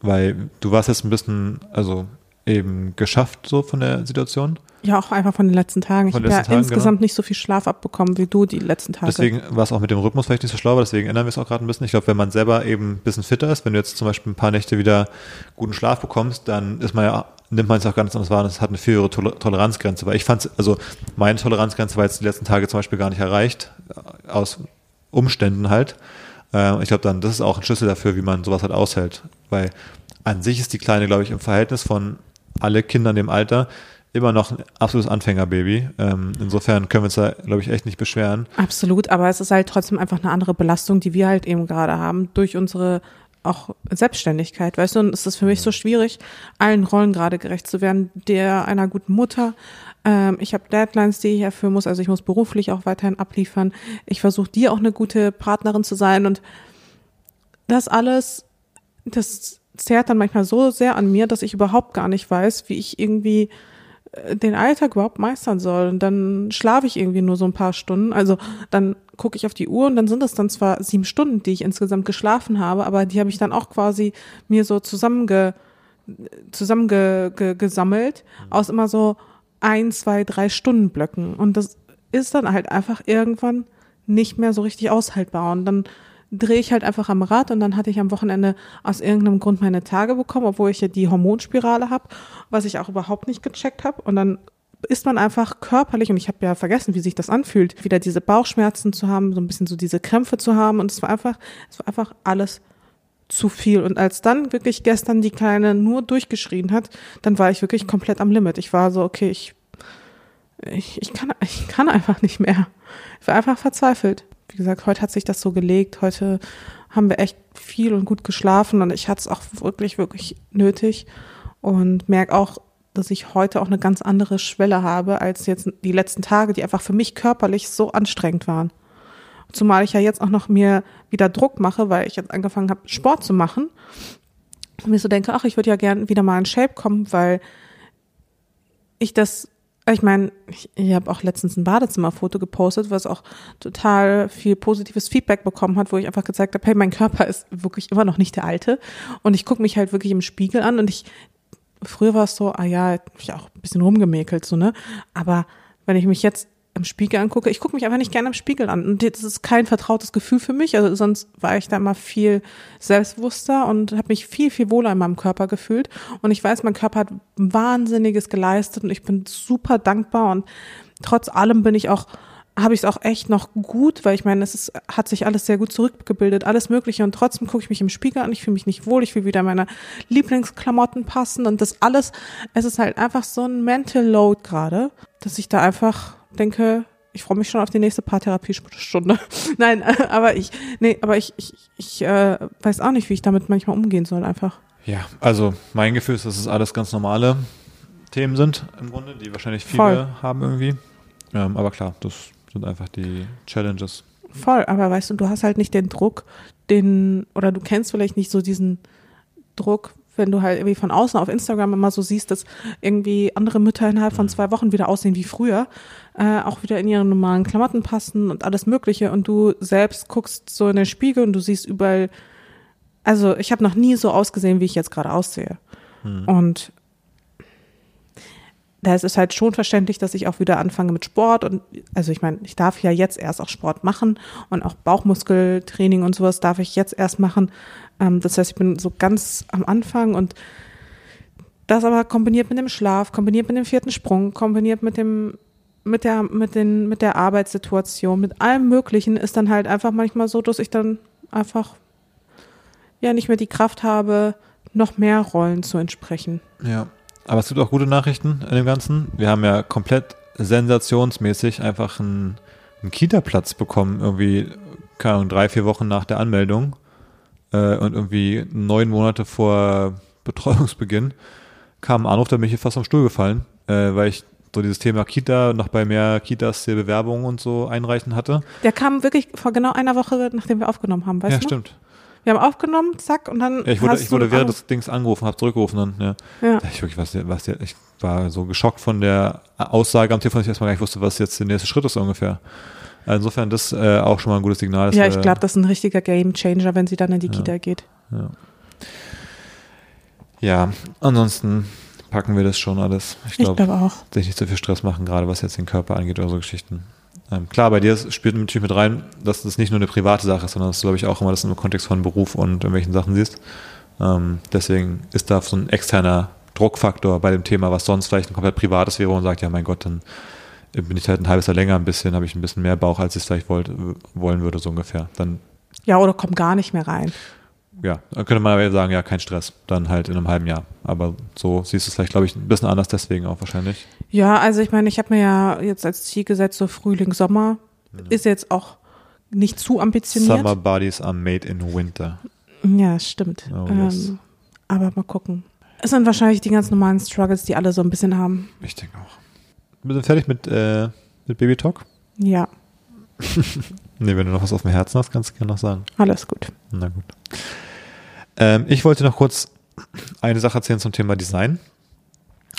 Weil du warst jetzt ein bisschen, also eben geschafft, so von der Situation. Ja, auch einfach von den letzten Tagen. Von ich habe ja Tagen, insgesamt genau. nicht so viel Schlaf abbekommen wie du die letzten Tage. Deswegen war es auch mit dem Rhythmus vielleicht nicht so schlau, aber deswegen ändern wir es auch gerade ein bisschen. Ich glaube, wenn man selber eben ein bisschen fitter ist, wenn du jetzt zum Beispiel ein paar Nächte wieder guten Schlaf bekommst, dann ist man ja, nimmt man es auch ganz anders wahr und es hat eine viel höhere Tol Toleranzgrenze. Weil ich fand, also meine Toleranzgrenze war jetzt die letzten Tage zum Beispiel gar nicht erreicht, äh, aus Umständen halt. Äh, Ich glaube dann, das ist auch ein Schlüssel dafür, wie man sowas halt aushält. Weil an sich ist die Kleine, glaube ich, im Verhältnis von alle Kinder in dem Alter immer noch ein absolutes Anfängerbaby. Ähm, insofern können wir uns da, glaube ich, echt nicht beschweren. Absolut, aber es ist halt trotzdem einfach eine andere Belastung, die wir halt eben gerade haben durch unsere auch Selbstständigkeit, weißt du, und es ist für mich so schwierig, allen Rollen gerade gerecht zu werden, der einer guten Mutter. Ähm, ich habe Deadlines, die ich erfüllen muss, also ich muss beruflich auch weiterhin abliefern. Ich versuche dir auch eine gute Partnerin zu sein und das alles, das zerrt dann manchmal so sehr an mir, dass ich überhaupt gar nicht weiß, wie ich irgendwie äh, den Alltag überhaupt meistern soll. Und dann schlafe ich irgendwie nur so ein paar Stunden. Also dann gucke ich auf die Uhr und dann sind es dann zwar sieben Stunden, die ich insgesamt geschlafen habe, aber die habe ich dann auch quasi mir so zusammenge, zusammengesammelt ge, gesammelt aus immer so ein, zwei, drei Stunden Blöcken. Und das ist dann halt einfach irgendwann nicht mehr so richtig aushaltbar. Und dann drehe ich halt einfach am Rad und dann hatte ich am Wochenende aus irgendeinem Grund meine Tage bekommen, obwohl ich ja die Hormonspirale habe, was ich auch überhaupt nicht gecheckt habe. Und dann ist man einfach körperlich, und ich habe ja vergessen, wie sich das anfühlt, wieder diese Bauchschmerzen zu haben, so ein bisschen so diese Krämpfe zu haben. Und es war einfach, es war einfach alles zu viel. Und als dann wirklich gestern die Kleine nur durchgeschrien hat, dann war ich wirklich komplett am Limit. Ich war so, okay, ich, ich, ich, kann, ich kann einfach nicht mehr. Ich war einfach verzweifelt. Wie gesagt, heute hat sich das so gelegt. Heute haben wir echt viel und gut geschlafen und ich hatte es auch wirklich, wirklich nötig und merke auch, dass ich heute auch eine ganz andere Schwelle habe als jetzt die letzten Tage, die einfach für mich körperlich so anstrengend waren. Zumal ich ja jetzt auch noch mir wieder Druck mache, weil ich jetzt angefangen habe, Sport zu machen. Und mir so denke, ach, ich würde ja gern wieder mal in Shape kommen, weil ich das, ich meine, ich, ich habe auch letztens ein Badezimmerfoto gepostet, was auch total viel positives Feedback bekommen hat, wo ich einfach gezeigt habe, hey, mein Körper ist wirklich immer noch nicht der alte. Und ich gucke mich halt wirklich im Spiegel an und ich, früher war es so, ah ja, ich auch ein bisschen rumgemäkelt, so, ne? Aber wenn ich mich jetzt im Spiegel angucke, ich gucke mich einfach nicht gerne im Spiegel an. Und das ist kein vertrautes Gefühl für mich. Also sonst war ich da immer viel selbstbewusster und habe mich viel, viel wohler in meinem Körper gefühlt. Und ich weiß, mein Körper hat Wahnsinniges geleistet und ich bin super dankbar. Und trotz allem bin ich auch, habe ich es auch echt noch gut, weil ich meine, es ist, hat sich alles sehr gut zurückgebildet, alles Mögliche. Und trotzdem gucke ich mich im Spiegel an, ich fühle mich nicht wohl, ich will wieder meine Lieblingsklamotten passen und das alles, es ist halt einfach so ein Mental Load gerade, dass ich da einfach denke, ich freue mich schon auf die nächste Paartherapiestunde. <laughs> Nein, äh, aber ich, nee, aber ich, ich, ich äh, weiß auch nicht, wie ich damit manchmal umgehen soll, einfach. Ja, also mein Gefühl ist, dass es alles ganz normale Themen sind im Grunde, die wahrscheinlich viele Voll. haben irgendwie. Ähm, aber klar, das sind einfach die Challenges. Voll, aber weißt du, du hast halt nicht den Druck, den, oder du kennst vielleicht nicht so diesen Druck, wenn du halt irgendwie von außen auf Instagram immer so siehst, dass irgendwie andere Mütter innerhalb von zwei Wochen wieder aussehen wie früher, äh, auch wieder in ihre normalen Klamotten passen und alles Mögliche und du selbst guckst so in den Spiegel und du siehst überall, also ich habe noch nie so ausgesehen, wie ich jetzt gerade aussehe. Und da ist es halt schon verständlich, dass ich auch wieder anfange mit Sport und also ich meine, ich darf ja jetzt erst auch Sport machen und auch Bauchmuskeltraining und sowas darf ich jetzt erst machen. Ähm, das heißt, ich bin so ganz am Anfang und das aber kombiniert mit dem Schlaf, kombiniert mit dem vierten Sprung, kombiniert mit dem mit der mit den mit der Arbeitssituation, mit allem Möglichen ist dann halt einfach manchmal so, dass ich dann einfach ja nicht mehr die Kraft habe, noch mehr Rollen zu entsprechen. Ja. Aber es gibt auch gute Nachrichten in dem Ganzen. Wir haben ja komplett sensationsmäßig einfach einen, einen Kita-Platz bekommen, irgendwie, keine Ahnung, drei, vier Wochen nach der Anmeldung äh, und irgendwie neun Monate vor Betreuungsbeginn kam ein Anruf, da bin ich hier fast am Stuhl gefallen, äh, weil ich so dieses Thema Kita noch bei mehr Kitas die Bewerbungen und so einreichen hatte. Der kam wirklich vor genau einer Woche, nachdem wir aufgenommen haben, weißt ja, du? noch? stimmt. Wir haben aufgenommen, zack, und dann. Ja, ich wurde, ich wurde während des Dings angerufen, habe zurückgerufen dann, ja. Ja. Ich wirklich, was, der- was der, ich war so geschockt von der Aussage am Telefon, dass ich erstmal gar nicht wusste, was jetzt der nächste Schritt ist ungefähr. Insofern das äh, auch schon mal ein gutes Signal. dass Ja, ich glaube, das ist ein richtiger Game Changer, wenn sie dann in die Ja. Kita geht. Ja. ja, ansonsten packen wir das schon alles. Ich glaube, glaube auch. sich nicht zu viel Stress machen, gerade was jetzt den Körper angeht oder so Geschichten. Ähm, klar, bei dir spielt natürlich mit rein, dass das nicht nur eine private Sache ist, sondern dass du, glaube ich, auch immer das im Kontext von Beruf und irgendwelchen Sachen siehst. Ähm, deswegen ist da so ein externer Druckfaktor bei dem Thema, was sonst vielleicht ein komplett privates wäre und sagt, ja mein Gott, dann bin ich halt ein halbes Jahr länger ein bisschen, habe ich ein bisschen mehr Bauch, als ich es vielleicht wollt, wollen würde, so ungefähr. Dann, Ja, oder komm gar nicht mehr rein. ja, dann könnte man sagen, ja, kein Stress, dann halt in einem halben Jahr. Aber so siehst du es vielleicht, glaube ich, ein bisschen anders deswegen auch wahrscheinlich. Ja, also ich meine, ich habe mir ja jetzt als Ziel gesetzt, so Frühling, Sommer. Ist jetzt auch nicht zu ambitioniert. Summer bodies are made in winter. Ja, stimmt. Oh, ähm, yes. aber mal gucken. Es sind wahrscheinlich die ganz normalen Struggles, die alle so ein bisschen haben. Ich denke auch. Wir sind fertig mit, äh, mit Baby Talk. Ja, <laughs> Nee, wenn du noch was auf dem Herzen hast, kannst du gerne noch sagen. alles gut. Na gut. Ähm, ich wollte noch kurz eine Sache erzählen zum Thema Design.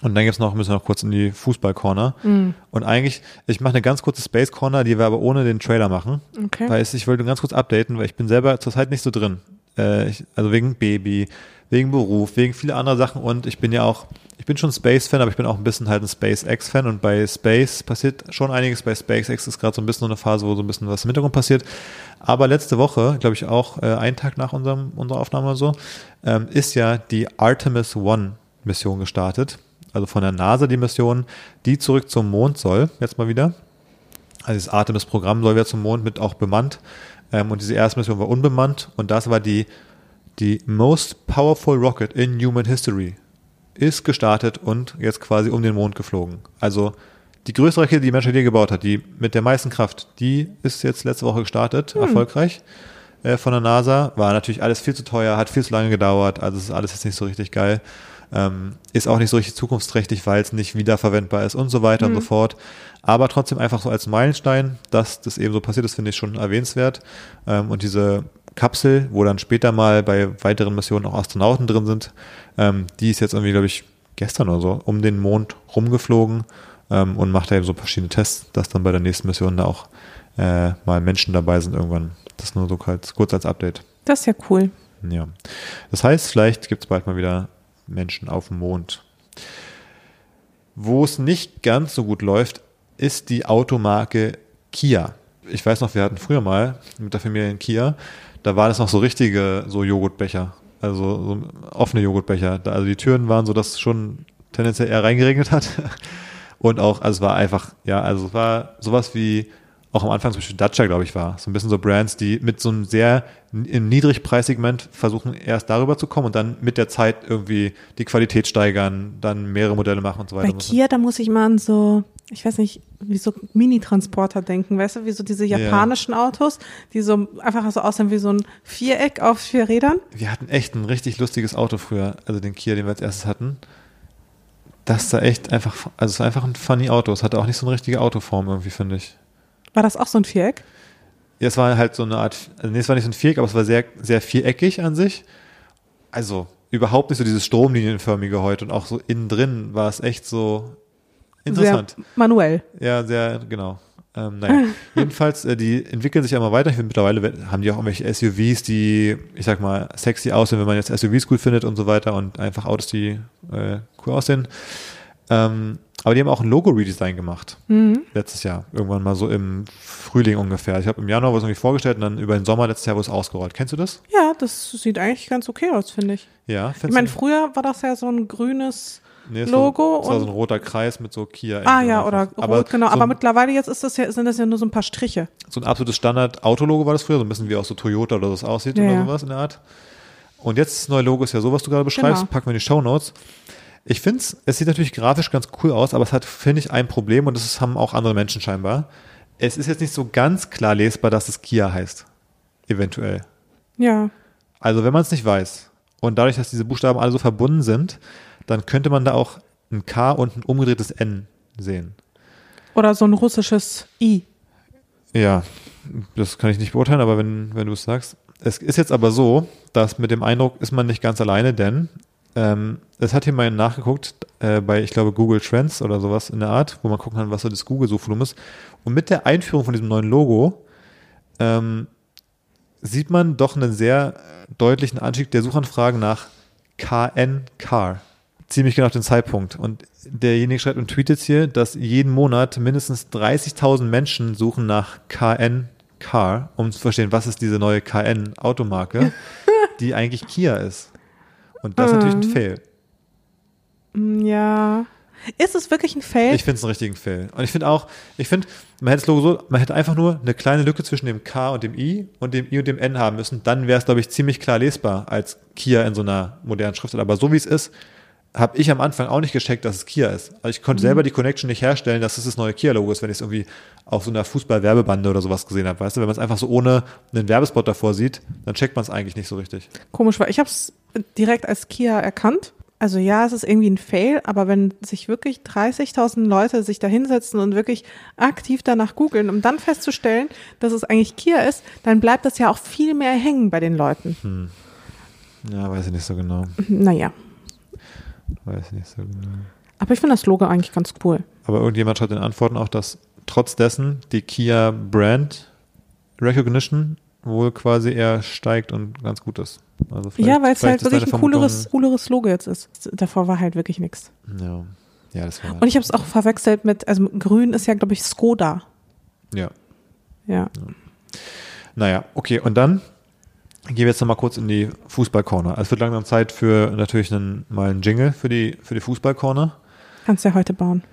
Und dann gibt's noch, müssen wir noch kurz in die Fußball-Corner. Mhm. Und eigentlich, ich mache eine ganz kurze Space-Corner, die wir aber ohne den Trailer machen. Okay. Weil es, ich wollte ganz kurz updaten, weil ich bin selber zurzeit nicht so drin. Äh, ich, also wegen Baby, wegen Beruf, wegen viele andere Sachen und ich bin ja auch, ich bin schon Space-Fan, aber ich bin auch ein bisschen halt ein SpaceX-Fan und bei Space passiert schon einiges. Bei SpaceX ist gerade so ein bisschen so eine Phase, wo so ein bisschen was im Hintergrund passiert. Aber letzte Woche, glaube ich auch äh, einen Tag nach unserem, unserer Aufnahme oder so, ähm, ist ja die Artemis One Mission gestartet. Also von der NASA die Mission, die zurück zum Mond soll, jetzt mal wieder. Also das Artemis-Programm soll wieder zum Mond mit auch bemannt. Ähm, und diese erste Mission war unbemannt. Und das war die, die most powerful rocket in human history. Ist gestartet und jetzt quasi um den Mond geflogen. Also die größte Rakete, die die Menschheit je gebaut hat, die mit der meisten Kraft, die ist jetzt letzte Woche gestartet, erfolgreich äh, von der NASA. War natürlich alles viel zu teuer, hat viel zu lange gedauert. Also ist alles jetzt nicht so richtig geil. Ähm, ist auch nicht so richtig zukunftsträchtig, weil es nicht wiederverwendbar ist und so weiter und so fort. Aber trotzdem einfach so als Meilenstein, dass das eben so passiert ist, finde ich schon erwähnenswert. Ähm, und diese Kapsel, wo dann später mal bei weiteren Missionen auch Astronauten drin sind, ähm, die ist jetzt irgendwie, glaube ich, gestern oder so um den Mond rumgeflogen ähm, und macht da eben so verschiedene Tests, dass dann bei der nächsten Mission da auch äh, mal Menschen dabei sind irgendwann. Das nur so kurz, kurz als Update. Das ist ja cool. Ja. Das heißt, vielleicht gibt es bald mal wieder Menschen auf dem Mond. Wo es nicht ganz so gut läuft, ist die Automarke Kia. Ich weiß noch, wir hatten früher mal mit der Familie in Kia, da waren es noch so richtige so Joghurtbecher, also so offene Joghurtbecher. Da, also die Türen waren so, dass es schon tendenziell eher reingeregnet hat. <laughs> Und auch, also es war einfach, ja, also es war sowas wie auch am Anfang zum Beispiel Dacia, glaube ich, war. So ein bisschen so Brands, die mit so einem sehr im Niedrigpreissegment versuchen, erst darüber zu kommen und dann mit der Zeit irgendwie die Qualität steigern, dann mehrere Modelle machen und so weiter. Bei Kia, da muss ich mal an so, ich weiß nicht, wie so Mini-Transporter denken, weißt du, wie so diese japanischen Autos, die so einfach so aussehen wie so ein Viereck auf vier Rädern. Wir hatten echt ein richtig lustiges Auto früher, also den Kia, den wir als erstes hatten. Das sah echt einfach, also es war einfach ein funny Auto. Es hatte auch nicht so eine richtige Autoform irgendwie, finde ich. War das auch so ein Viereck? Ja, es war halt so eine Art, also nee, es war nicht so ein Viereck, aber es war sehr, sehr viereckig an sich. Also überhaupt nicht so dieses stromlinienförmige heute und auch so innen drin war es echt so interessant. Sehr manuell. Ja, sehr, genau. Ähm, naja, <laughs> jedenfalls, äh, die entwickeln sich ja immer weiter. Ich finde, mittlerweile we- haben die auch irgendwelche SUVs, die, ich sag mal, sexy aussehen, wenn man jetzt SUVs cool findet und so weiter und einfach Autos, die äh, cool aussehen. Ähm, aber die haben auch ein Logo-Redesign gemacht. Letztes Jahr. Irgendwann mal so im Frühling ungefähr. Ich habe im Januar es irgendwie vorgestellt und dann über den Sommer letztes Jahr wurde es ausgerollt. Kennst du das? Ja, das sieht eigentlich ganz okay aus, finde ich. Ja. Ich meine, früher war das ja so ein grünes nee, es Logo War, es war so und- ein roter Kreis mit so Kia. Ah ja, oder rot, genau. so aber mittlerweile jetzt ist das ja, sind das ja nur so ein paar Striche. so ein absolutes Standard-Autologo war das früher, so ein bisschen wie auch so Toyota oder so aussieht Ja, oder sowas in der Art. Und jetzt das neue Logo ist ja so, was du gerade beschreibst, Genau. packen wir in die Show Notes. Ich finde es, es sieht natürlich grafisch ganz cool aus, aber es hat, finde ich, ein Problem und das ist- haben auch andere Menschen scheinbar. Es ist jetzt nicht so ganz klar lesbar, dass es Kia heißt. Eventuell. Ja. Also wenn man es nicht weiß und dadurch, dass diese Buchstaben alle so verbunden sind, dann könnte man da auch ein K und ein umgedrehtes N sehen. Oder so ein russisches I. Ja, das kann ich nicht beurteilen, aber wenn, wenn du es sagst. Es ist jetzt aber so, dass mit dem Eindruck ist man nicht ganz alleine, denn ähm, es hat hier mal nachgeguckt äh, bei, ich glaube, Google Trends oder sowas in der Art, wo man gucken kann, was so das Google-Suchvolumen ist. Und mit der Einführung von diesem neuen Logo ähm, sieht man doch einen sehr deutlichen Anstieg der Suchanfragen nach KN Car. Ziemlich genau auf den Zeitpunkt. Und derjenige schreibt und tweetet hier, dass jeden Monat mindestens 30.000 Menschen suchen nach KN Car, um zu verstehen, was ist diese neue KN Automarke, <laughs> die eigentlich Kia ist. Und das ist natürlich ein Ähm. Fail. Mm, Ja. Ist es wirklich ein Fail? Ich finde es einen richtigen Fail. Und ich finde auch, ich finde, man hätte das Logo so, man hätte einfach nur eine kleine Lücke zwischen dem K und dem I und dem I und dem N haben müssen. Dann wäre es, glaube ich, ziemlich klar lesbar als Kia in so einer modernen Schriftart. Aber so wie es ist, habe ich am Anfang auch nicht gecheckt, dass es Kia ist. Also ich konnte selber die Connection nicht herstellen, dass es das neue Kia-Logo ist, wenn ich es irgendwie auf so einer Fußball-Werbebande oder sowas gesehen habe. Weißt du, wenn man es einfach so ohne einen Werbespot davor sieht, dann checkt man es eigentlich nicht so richtig. Komisch, weil ich habe es direkt als Kia erkannt. Also ja, es ist irgendwie ein Fail, aber wenn sich wirklich 30.000 Leute sich da hinsetzen und wirklich aktiv danach googeln, um dann festzustellen, dass es eigentlich Kia ist, dann bleibt das ja auch viel mehr hängen bei den Leuten. Ja, weiß ich nicht so genau. Naja, Weiß ich nicht so genau. aber ich finde das Logo eigentlich ganz cool. Aber irgendjemand schreibt in Antworten auch, dass trotz dessen die Kia Brand Recognition wohl quasi eher steigt und ganz gut ist. Also ja, weil es halt wirklich ein cooleres, cooleres Logo jetzt ist. Davor war halt wirklich nichts. Ja, ja das war. Und ich habe es auch verwechselt mit, also grün ist ja, glaube ich, Skoda. ja. Ja. Naja, okay, und dann gehen wir jetzt nochmal kurz in die Fußballcorner. Also es wird langsam Zeit für natürlich einen, mal einen Jingle für die, für die Fußballcorner. Kannst du ja heute bauen.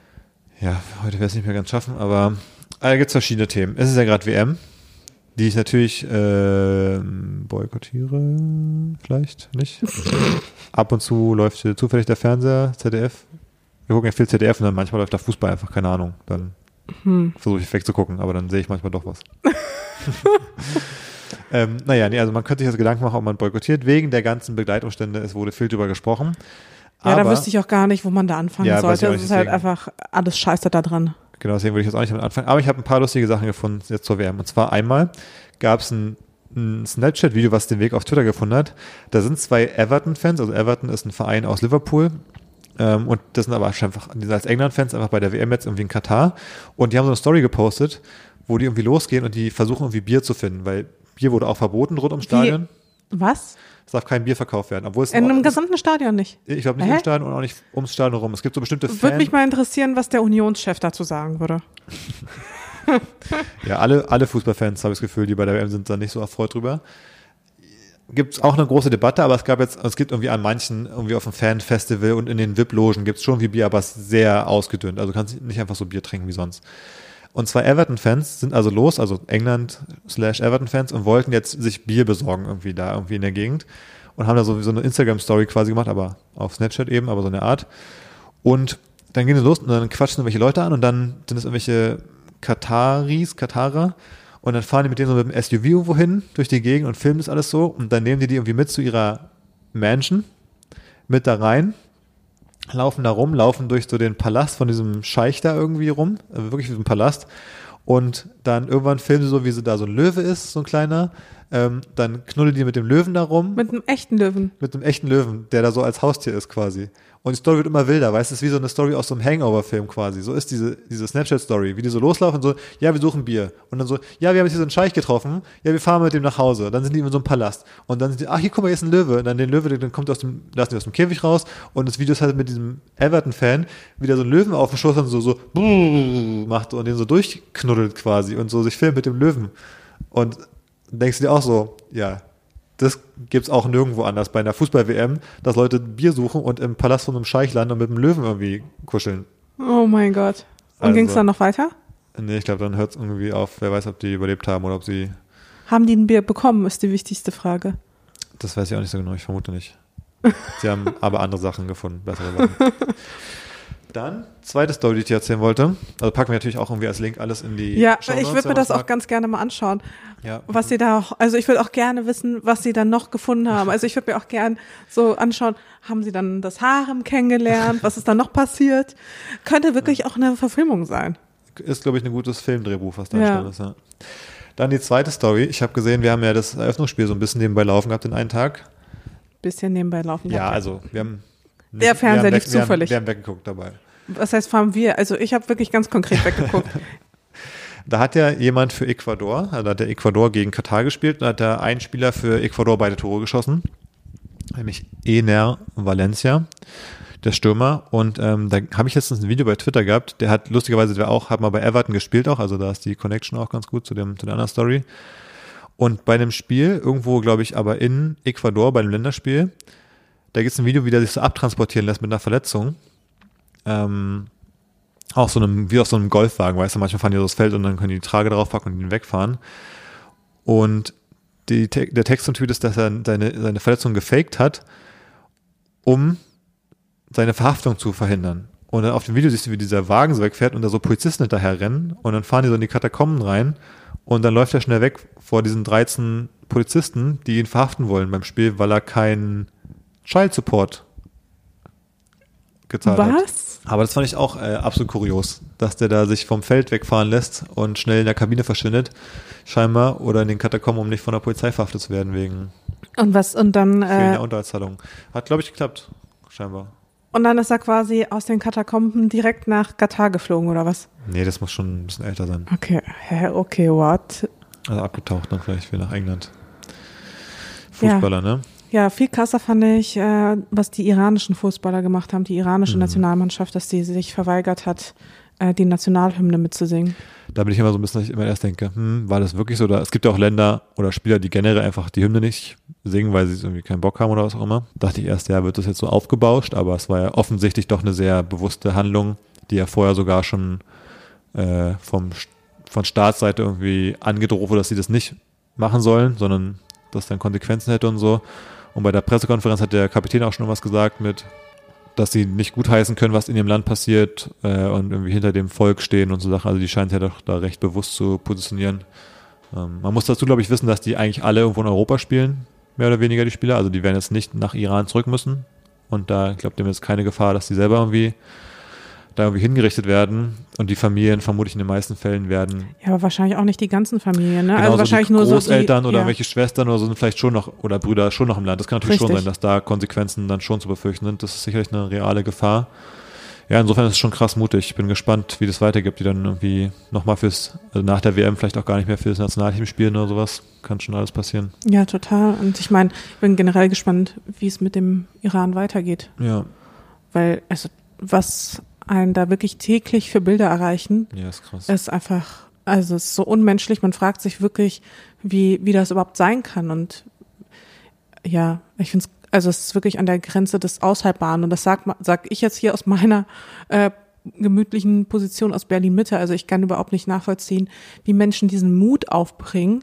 Ja, heute werde ich es nicht mehr ganz schaffen, aber äh, da gibt es verschiedene Themen. Es ist ja gerade WM, die ich natürlich äh, boykottiere, vielleicht nicht. <laughs> Ab und zu läuft hier zufällig der Fernseher, ZDF. Wir gucken ja viel ZDF und dann manchmal läuft da Fußball einfach, keine Ahnung. Dann Hm. versuche ich wegzugucken, aber dann sehe ich manchmal doch was. <laughs> ähm, naja, nee, also man könnte sich also Gedanken machen, ob man boykottiert, wegen der ganzen Begleitumstände. Es wurde viel drüber gesprochen. Ja, aber, da wüsste ich auch gar nicht, wo man da anfangen Ja, sollte. Es ist halt einfach alles scheiße da dran. Genau, deswegen würde ich jetzt auch nicht damit anfangen. Aber ich habe ein paar lustige Sachen gefunden jetzt zur WM. Und zwar einmal gab es ein, ein Snapchat-Video, was den Weg auf Twitter gefunden hat. Da sind zwei Everton-Fans, also Everton ist ein Verein aus Liverpool. Ähm, und das sind aber einfach, die sind als England-Fans einfach bei der WM jetzt irgendwie in Katar. Und die haben so eine Story gepostet, wo die irgendwie losgehen und die versuchen irgendwie Bier zu finden, weil Bier wurde auch verboten rund ums Stadion. Was? Es darf kein Bier verkauft werden. Obwohl es In einem es- gesamten Stadion nicht. ich glaube nicht Hä? im Stadion und auch nicht ums Stadion rum. Es gibt so bestimmte Würde Fan mich mal interessieren, was der Unionschef dazu sagen würde. <laughs> Ja, alle, alle Fußballfans, habe ich das Gefühl, die bei der WM sind, da nicht so erfreut drüber. Gibt es auch eine große Debatte, aber es gab jetzt, es gibt irgendwie an manchen, irgendwie auf dem Fanfestival und in den VIP-Logen gibt es schon wie Bier, aber es ist sehr ausgedünnt. Also du kannst nicht einfach so Bier trinken wie sonst. Und zwei Everton-Fans sind also los, also England slash Everton-Fans und wollten jetzt sich Bier besorgen irgendwie da, irgendwie in der Gegend. Und haben da so, so eine Instagram-Story quasi gemacht, aber auf Snapchat eben, aber so eine Art. Und dann gehen sie los und dann quatschen irgendwelche Leute an und dann sind es irgendwelche Kataris, Katarer. Und dann fahren die mit denen so mit dem SUV irgendwo hin durch die Gegend und filmen das alles so. Und dann nehmen die die irgendwie mit zu ihrer Mansion, mit da rein, laufen da rum, laufen durch so den Palast von diesem Scheich da irgendwie rum, also wirklich wie so ein Palast. Und dann irgendwann filmen sie so, wie sie da so ein Löwe ist, so ein kleiner. Ähm, dann knuddeln die mit dem Löwen da rum Mit einem echten Löwen. mit einem echten Löwen, der da so als Haustier ist quasi. Und die Story wird immer wilder, weißt du, es ist wie so eine Story aus so einem Hangover-Film quasi. So ist diese, diese Snapchat-Story, wie die so loslaufen, so, ja, wir suchen Bier. Und dann so, ja, wir haben jetzt hier so einen Scheich getroffen, ja, wir fahren mit dem nach Hause. Dann sind die in so einem Palast. Und dann sind die, ach, hier, guck mal, hier ist ein Löwe. Und dann den Löwe, dann kommt aus dem, lassen die aus dem Käfig raus. Und das Video ist halt mit diesem Everton-Fan, wie der so einen Löwen auf dem Schoß und so, so, macht und den so durchknuddelt quasi und so sich filmt mit dem Löwen. Und denkst du dir auch so, ja, das gibt's auch nirgendwo anders bei einer Fußball-WM, dass Leute Bier suchen und im Palast von einem Scheich landen und mit dem Löwen irgendwie kuscheln. Oh mein Gott. Und Also- ging es dann noch weiter? Nee, ich glaube, dann hört's irgendwie auf. Wer weiß, ob die überlebt haben oder ob sie. Haben die ein Bier bekommen, ist die wichtigste Frage. Das weiß ich auch nicht so genau, ich vermute nicht. Sie haben <laughs> aber andere Sachen gefunden, bessere Sachen. <laughs> Dann, zweite Story, die ich dir erzählen wollte. Also packen wir natürlich auch irgendwie als Link alles in die Ja, Shownotes, ich würde mir das auch ganz gerne mal anschauen, Ja. was sie da auch, also ich würde auch gerne wissen, was sie dann noch gefunden haben. Also ich würde mir auch gern so anschauen, haben sie dann das Harem kennengelernt, was ist dann noch passiert? Könnte wirklich auch eine Verfilmung sein. ist, glaube ich, ein gutes Filmdrehbuch, was da Ja. entstanden ist. Ja. Dann die zweite Story. Ich habe gesehen, wir haben ja das Eröffnungsspiel so ein bisschen nebenbei laufen gehabt in einen Tag. Bisschen nebenbei laufen. Ja, gehabt. also wir haben Der Fernseher lief weg- wir haben- zufällig. Wir haben weggeguckt dabei. Was heißt fahren wir? Also ich habe wirklich ganz konkret weggeguckt. <laughs> Da hat ja jemand für Ecuador, also da hat der Ecuador gegen Katar gespielt, da hat der ein Spieler für Ecuador beide Tore geschossen, nämlich Ener Valencia. der Stürmer. Und ähm, da habe ich letztens ein Video bei Twitter gehabt, der hat lustigerweise, der auch, hat mal bei Everton gespielt auch, also da ist die Connection auch ganz gut zu dem, zu der anderen Story. Und bei einem Spiel, irgendwo, glaube ich, aber in Ecuador, bei einem Länderspiel, da gibt es ein Video, wie der sich so abtransportieren lässt mit einer Verletzung. Ähm, auch so einem, wie auf so einem Golfwagen, weißt du, manchmal fahren die so das Feld und dann können die die Trage draufpacken und ihn wegfahren. Und die, der Text im Tweet ist, dass er seine, seine Verletzung gefaked hat, um seine Verhaftung zu verhindern. Und dann auf dem Video siehst du, wie dieser Wagen so wegfährt und da so Polizisten hinterher rennen und dann fahren die so in die Katakomben rein und dann läuft er schnell weg vor diesen 13 Polizisten, die ihn verhaften wollen beim Spiel, weil er keinen Child Support gezahlt Was? hat. Was? Aber das fand ich auch äh, absolut kurios, dass der da sich vom Feld wegfahren lässt und schnell in der Kabine verschwindet, scheinbar, oder in den Katakomben, um nicht von der Polizei verhaftet zu werden wegen und was und dann äh, Unterhaltszahlung. Hat glaube ich geklappt, scheinbar. Und dann ist er quasi aus den Katakomben direkt nach Katar geflogen oder was? Nee, das muss schon ein bisschen älter sein. Okay, hä, okay, what? Also abgetaucht dann vielleicht wieder nach England. Fußballer, ja. ne? Ja, viel krasser fand ich, äh, was die iranischen Fußballer gemacht haben, die iranische mhm. Nationalmannschaft, dass die sich verweigert hat, äh, die Nationalhymne mitzusingen. Da bin ich immer so ein bisschen, dass ich immer erst denke, hm, war das wirklich so? Da, es gibt ja auch Länder oder Spieler, die generell einfach die Hymne nicht singen, weil sie irgendwie keinen Bock haben oder was auch immer. Dachte ich erst, ja, wird das jetzt so aufgebauscht, aber es war ja offensichtlich doch eine sehr bewusste Handlung, die ja vorher sogar schon äh, vom, von Staatsseite irgendwie angedroht wurde, dass sie das nicht machen sollen, sondern das dann Konsequenzen hätte und so. Und bei der Pressekonferenz hat der Kapitän auch schon was gesagt mit, dass sie nicht gutheißen können, was in ihrem Land passiert äh, und irgendwie hinter dem Volk stehen und so Sachen. Also die scheint ja doch da recht bewusst zu positionieren. Ähm, man muss dazu, glaube ich, wissen, dass die eigentlich alle irgendwo in Europa spielen, mehr oder weniger die Spieler. Also die werden jetzt nicht nach Iran zurück müssen. Und da, ich glaube, dem ist keine Gefahr, dass die selber irgendwie da irgendwie hingerichtet werden und die Familien vermutlich in den meisten Fällen werden. Ja, aber wahrscheinlich auch nicht die ganzen Familien, ne? Genau, also wahrscheinlich nur so Großeltern oder ja. welche Schwestern oder so sind vielleicht schon noch oder Brüder schon noch im Land. Das kann natürlich Richtig. schon sein, dass da Konsequenzen dann schon zu befürchten sind. Das ist sicherlich eine reale Gefahr. Ja, insofern ist es schon krass mutig. Ich bin gespannt, wie das weitergeht, die dann irgendwie nochmal fürs, also nach der WM vielleicht auch gar nicht mehr fürs Nationalteam spielen oder sowas. Kann schon alles passieren. Ja, total. Und ich meine, ich bin generell gespannt, wie es mit dem Iran weitergeht. Ja. Weil, also, was einen da wirklich täglich für Bilder erreichen. Ja, ist krass. Ist einfach, also es ist so unmenschlich. Man fragt sich wirklich, wie, wie das überhaupt sein kann. Und ja, ich finde es, also es ist wirklich an der Grenze des Aushaltbaren. Und das sag, sag ich jetzt hier aus meiner äh, gemütlichen Position aus Berlin-Mitte. Also ich kann überhaupt nicht nachvollziehen, wie Menschen diesen Mut aufbringen,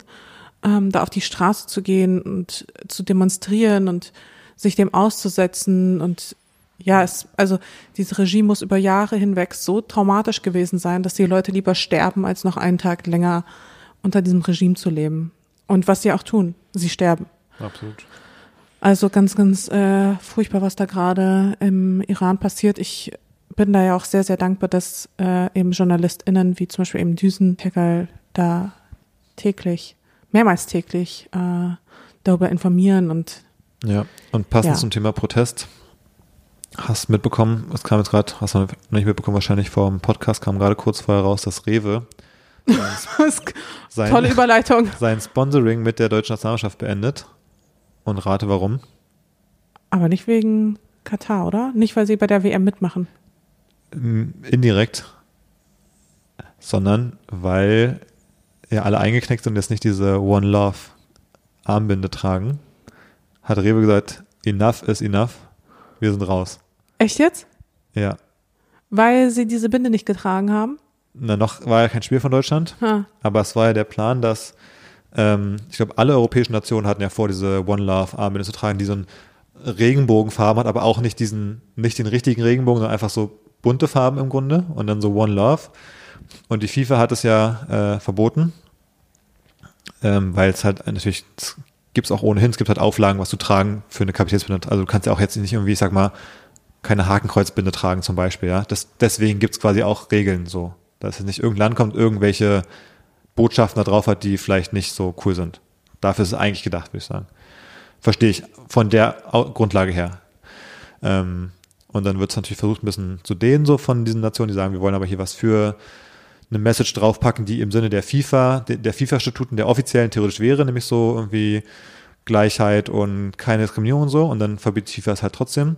ähm, da auf die Straße zu gehen und zu demonstrieren und sich dem auszusetzen und ja, es, also dieses Regime muss über Jahre hinweg so traumatisch gewesen sein, dass die Leute lieber sterben, als noch einen Tag länger unter diesem Regime zu leben. Und was sie auch tun, sie sterben. Absolut. Also ganz, ganz äh, furchtbar, was da gerade im Iran passiert. Ich bin da ja auch sehr, sehr dankbar, dass äh, eben JournalistInnen wie zum Beispiel eben Düsentegal da täglich, mehrmals täglich äh, darüber informieren und ja, und passend ja. zum Thema Protest Hast mitbekommen, es kam jetzt gerade, hast du noch nicht mitbekommen, wahrscheinlich vor dem Podcast kam gerade kurz vorher raus, dass Rewe sein, <laughs> Tolle Überleitung. sein Sponsoring mit der deutschen Nationalmannschaft beendet. Und rate warum? Aber nicht wegen Katar, oder? Nicht, weil sie bei der WM mitmachen. Indirekt. Sondern weil ja alle eingeknickt sind und jetzt nicht diese One Love Armbinde tragen, hat Rewe gesagt, enough is enough. Wir sind raus. Echt jetzt? Ja. Weil sie diese Binde nicht getragen haben? Na, noch war ja kein Spiel von Deutschland. Ha. Aber es war ja der Plan, dass ähm, ich glaube, alle europäischen Nationen hatten ja vor, diese One Love Armbinde zu tragen, die so einen Regenbogenfarben hat, aber auch nicht diesen, nicht den richtigen Regenbogen, sondern einfach so bunte Farben im Grunde und dann so One Love. Und die FIFA hat es ja äh, verboten, ähm, weil es halt natürlich, gibt es auch ohnehin, es gibt halt Auflagen, was zu tragen für eine Kapitänsbinde. Also du kannst ja auch jetzt nicht irgendwie, ich sag mal, keine Hakenkreuzbinde tragen zum Beispiel, ja. Das, deswegen gibt's quasi auch Regeln so. Dass es nicht irgendein Land kommt, irgendwelche Botschaften da drauf hat, die vielleicht nicht so cool sind. Dafür ist es eigentlich gedacht, würde ich sagen. Verstehe ich von der Grundlage her. Ähm, und dann wird es natürlich versucht, ein bisschen zu dehnen, so von diesen Nationen, die sagen, wir wollen aber hier was für eine Message draufpacken, die im Sinne der FIFA, der FIFA-Statuten der offiziellen theoretisch wäre, nämlich so irgendwie Gleichheit und keine Diskriminierung und so. Und dann verbietet FIFA es halt trotzdem.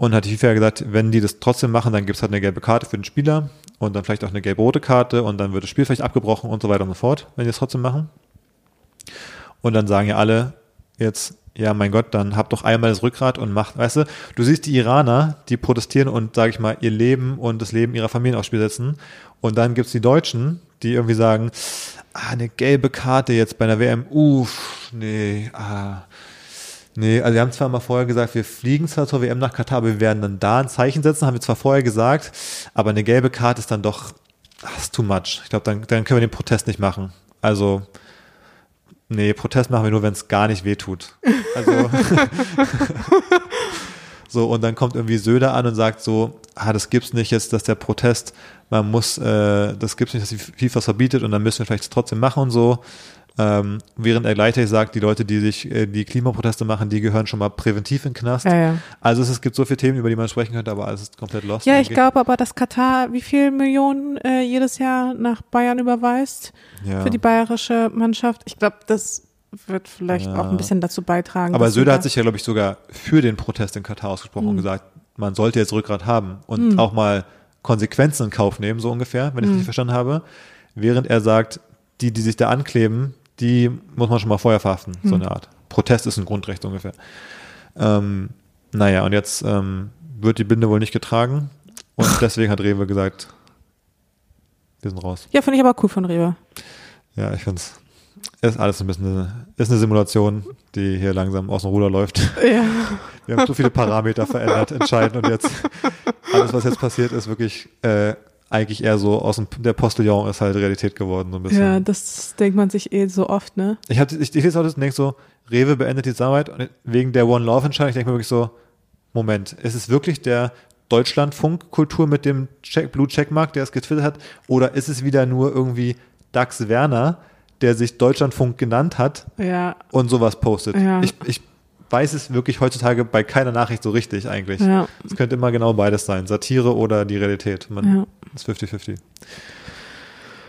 Und hat die FIFA gesagt, wenn die das trotzdem machen, dann gibt's halt eine gelbe Karte für den Spieler und dann vielleicht auch eine gelb-rote Karte und dann wird das Spiel vielleicht abgebrochen und so weiter und so fort, wenn die das trotzdem machen. Und dann sagen ja alle jetzt, ja, mein Gott, dann habt doch einmal das Rückgrat und macht, weißt du, du siehst die Iraner, die protestieren und, sage ich mal, ihr Leben und das Leben ihrer Familien aufs Spiel setzen. Und dann gibt's die Deutschen, die irgendwie sagen, ah, eine gelbe Karte jetzt bei einer WM, uff, nee, ah, Nee, also wir haben zwar mal vorher gesagt, wir fliegen zwar zur WM nach Katar, aber wir werden dann da ein Zeichen setzen, haben wir zwar vorher gesagt, aber eine gelbe Karte ist dann doch, das ist too much. Ich glaube, dann, dann können wir den Protest nicht machen. Also, nee, Protest machen wir nur, wenn es gar nicht wehtut. Also, <laughs> so, und dann kommt irgendwie Söder an und sagt so, ah, das gibt's nicht jetzt, dass der Protest, man muss, äh, das gibt's nicht, dass die FIFA verbietet und dann müssen wir vielleicht trotzdem machen und so. Ähm, während er gleichzeitig sagt, die Leute, die sich äh, die Klimaproteste machen, die gehören schon mal präventiv in den Knast. Ja, ja. Also es, es gibt so viele Themen, über die man sprechen könnte, aber alles ist komplett lost. Ja, ich glaube aber, dass Katar wie viel Millionen äh, jedes Jahr nach Bayern überweist ja. für die bayerische Mannschaft. Ich glaube, das wird vielleicht auch ein bisschen dazu beitragen. Aber Söder hat sich ja, glaube ich, sogar für den Protest in Katar ausgesprochen Mhm. und gesagt, man sollte jetzt Rückgrat haben und auch mal Konsequenzen in Kauf nehmen, so ungefähr, wenn ich Mhm. richtig verstanden habe. Während er sagt, die, die sich da ankleben, die muss man schon mal vorher verhaften, so Mhm. eine Art. Protest ist ein Grundrecht ungefähr. Ähm, naja, und jetzt ähm, wird die Binde wohl nicht getragen und <laughs> deswegen hat Rewe gesagt, wir sind raus. ja, finde ich aber cool von Rewe. Ja, ich finde es ist alles ein bisschen eine, ist eine Simulation, die hier langsam aus dem Ruder läuft. Ja. Wir haben so viele Parameter verändert, entscheidend und jetzt <laughs> alles, was jetzt passiert, ist wirklich äh, eigentlich eher so aus dem der Postillon ist halt Realität geworden so ein bisschen. ja, das denkt man sich eh so oft, ne? Ich habe ich, ich lese auch das und denke so, Rewe beendet die Zusammenarbeit und wegen der One Love Entscheidung, ich denke mir wirklich so, Moment, ist es wirklich der Deutschlandfunk-Kultur mit dem Check, Blue Checkmark, der es getwittert hat, oder ist es wieder nur irgendwie Dax Werner, der sich Deutschlandfunk genannt hat Ja, und sowas postet? Ja. Ich, ich weiß es wirklich heutzutage bei keiner Nachricht so richtig eigentlich. ja, Es könnte immer genau beides sein, Satire oder die Realität. Man ja. ist 50-50.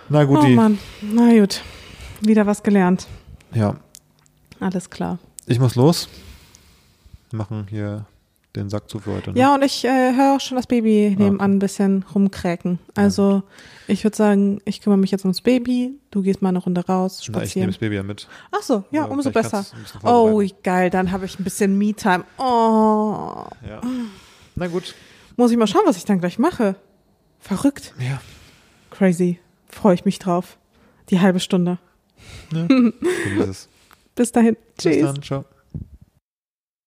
Na gut, Oh die, Mann, na gut. Wieder was gelernt. ja, Alles klar. ich muss los. Wir machen hier den Sack zu für heute. Ne? Ja, und ich äh, höre auch schon das Baby nebenan ein bisschen rumkräken. Also ich würde sagen, ich kümmere mich jetzt ums Baby, du gehst mal eine Runde raus, Na, ich nehme spazieren. das Baby ja mit. Ach so, ja, Aber umso besser. Oh, geil, dann habe ich ein bisschen Me-Time. Oh, Ja. Na gut. muss ich mal schauen, was ich dann gleich mache. Verrückt, Ja. crazy. Freue ich mich drauf. Die halbe Stunde. ja. <laughs> Bis dahin. Bis Tschüss. dann. Ciao.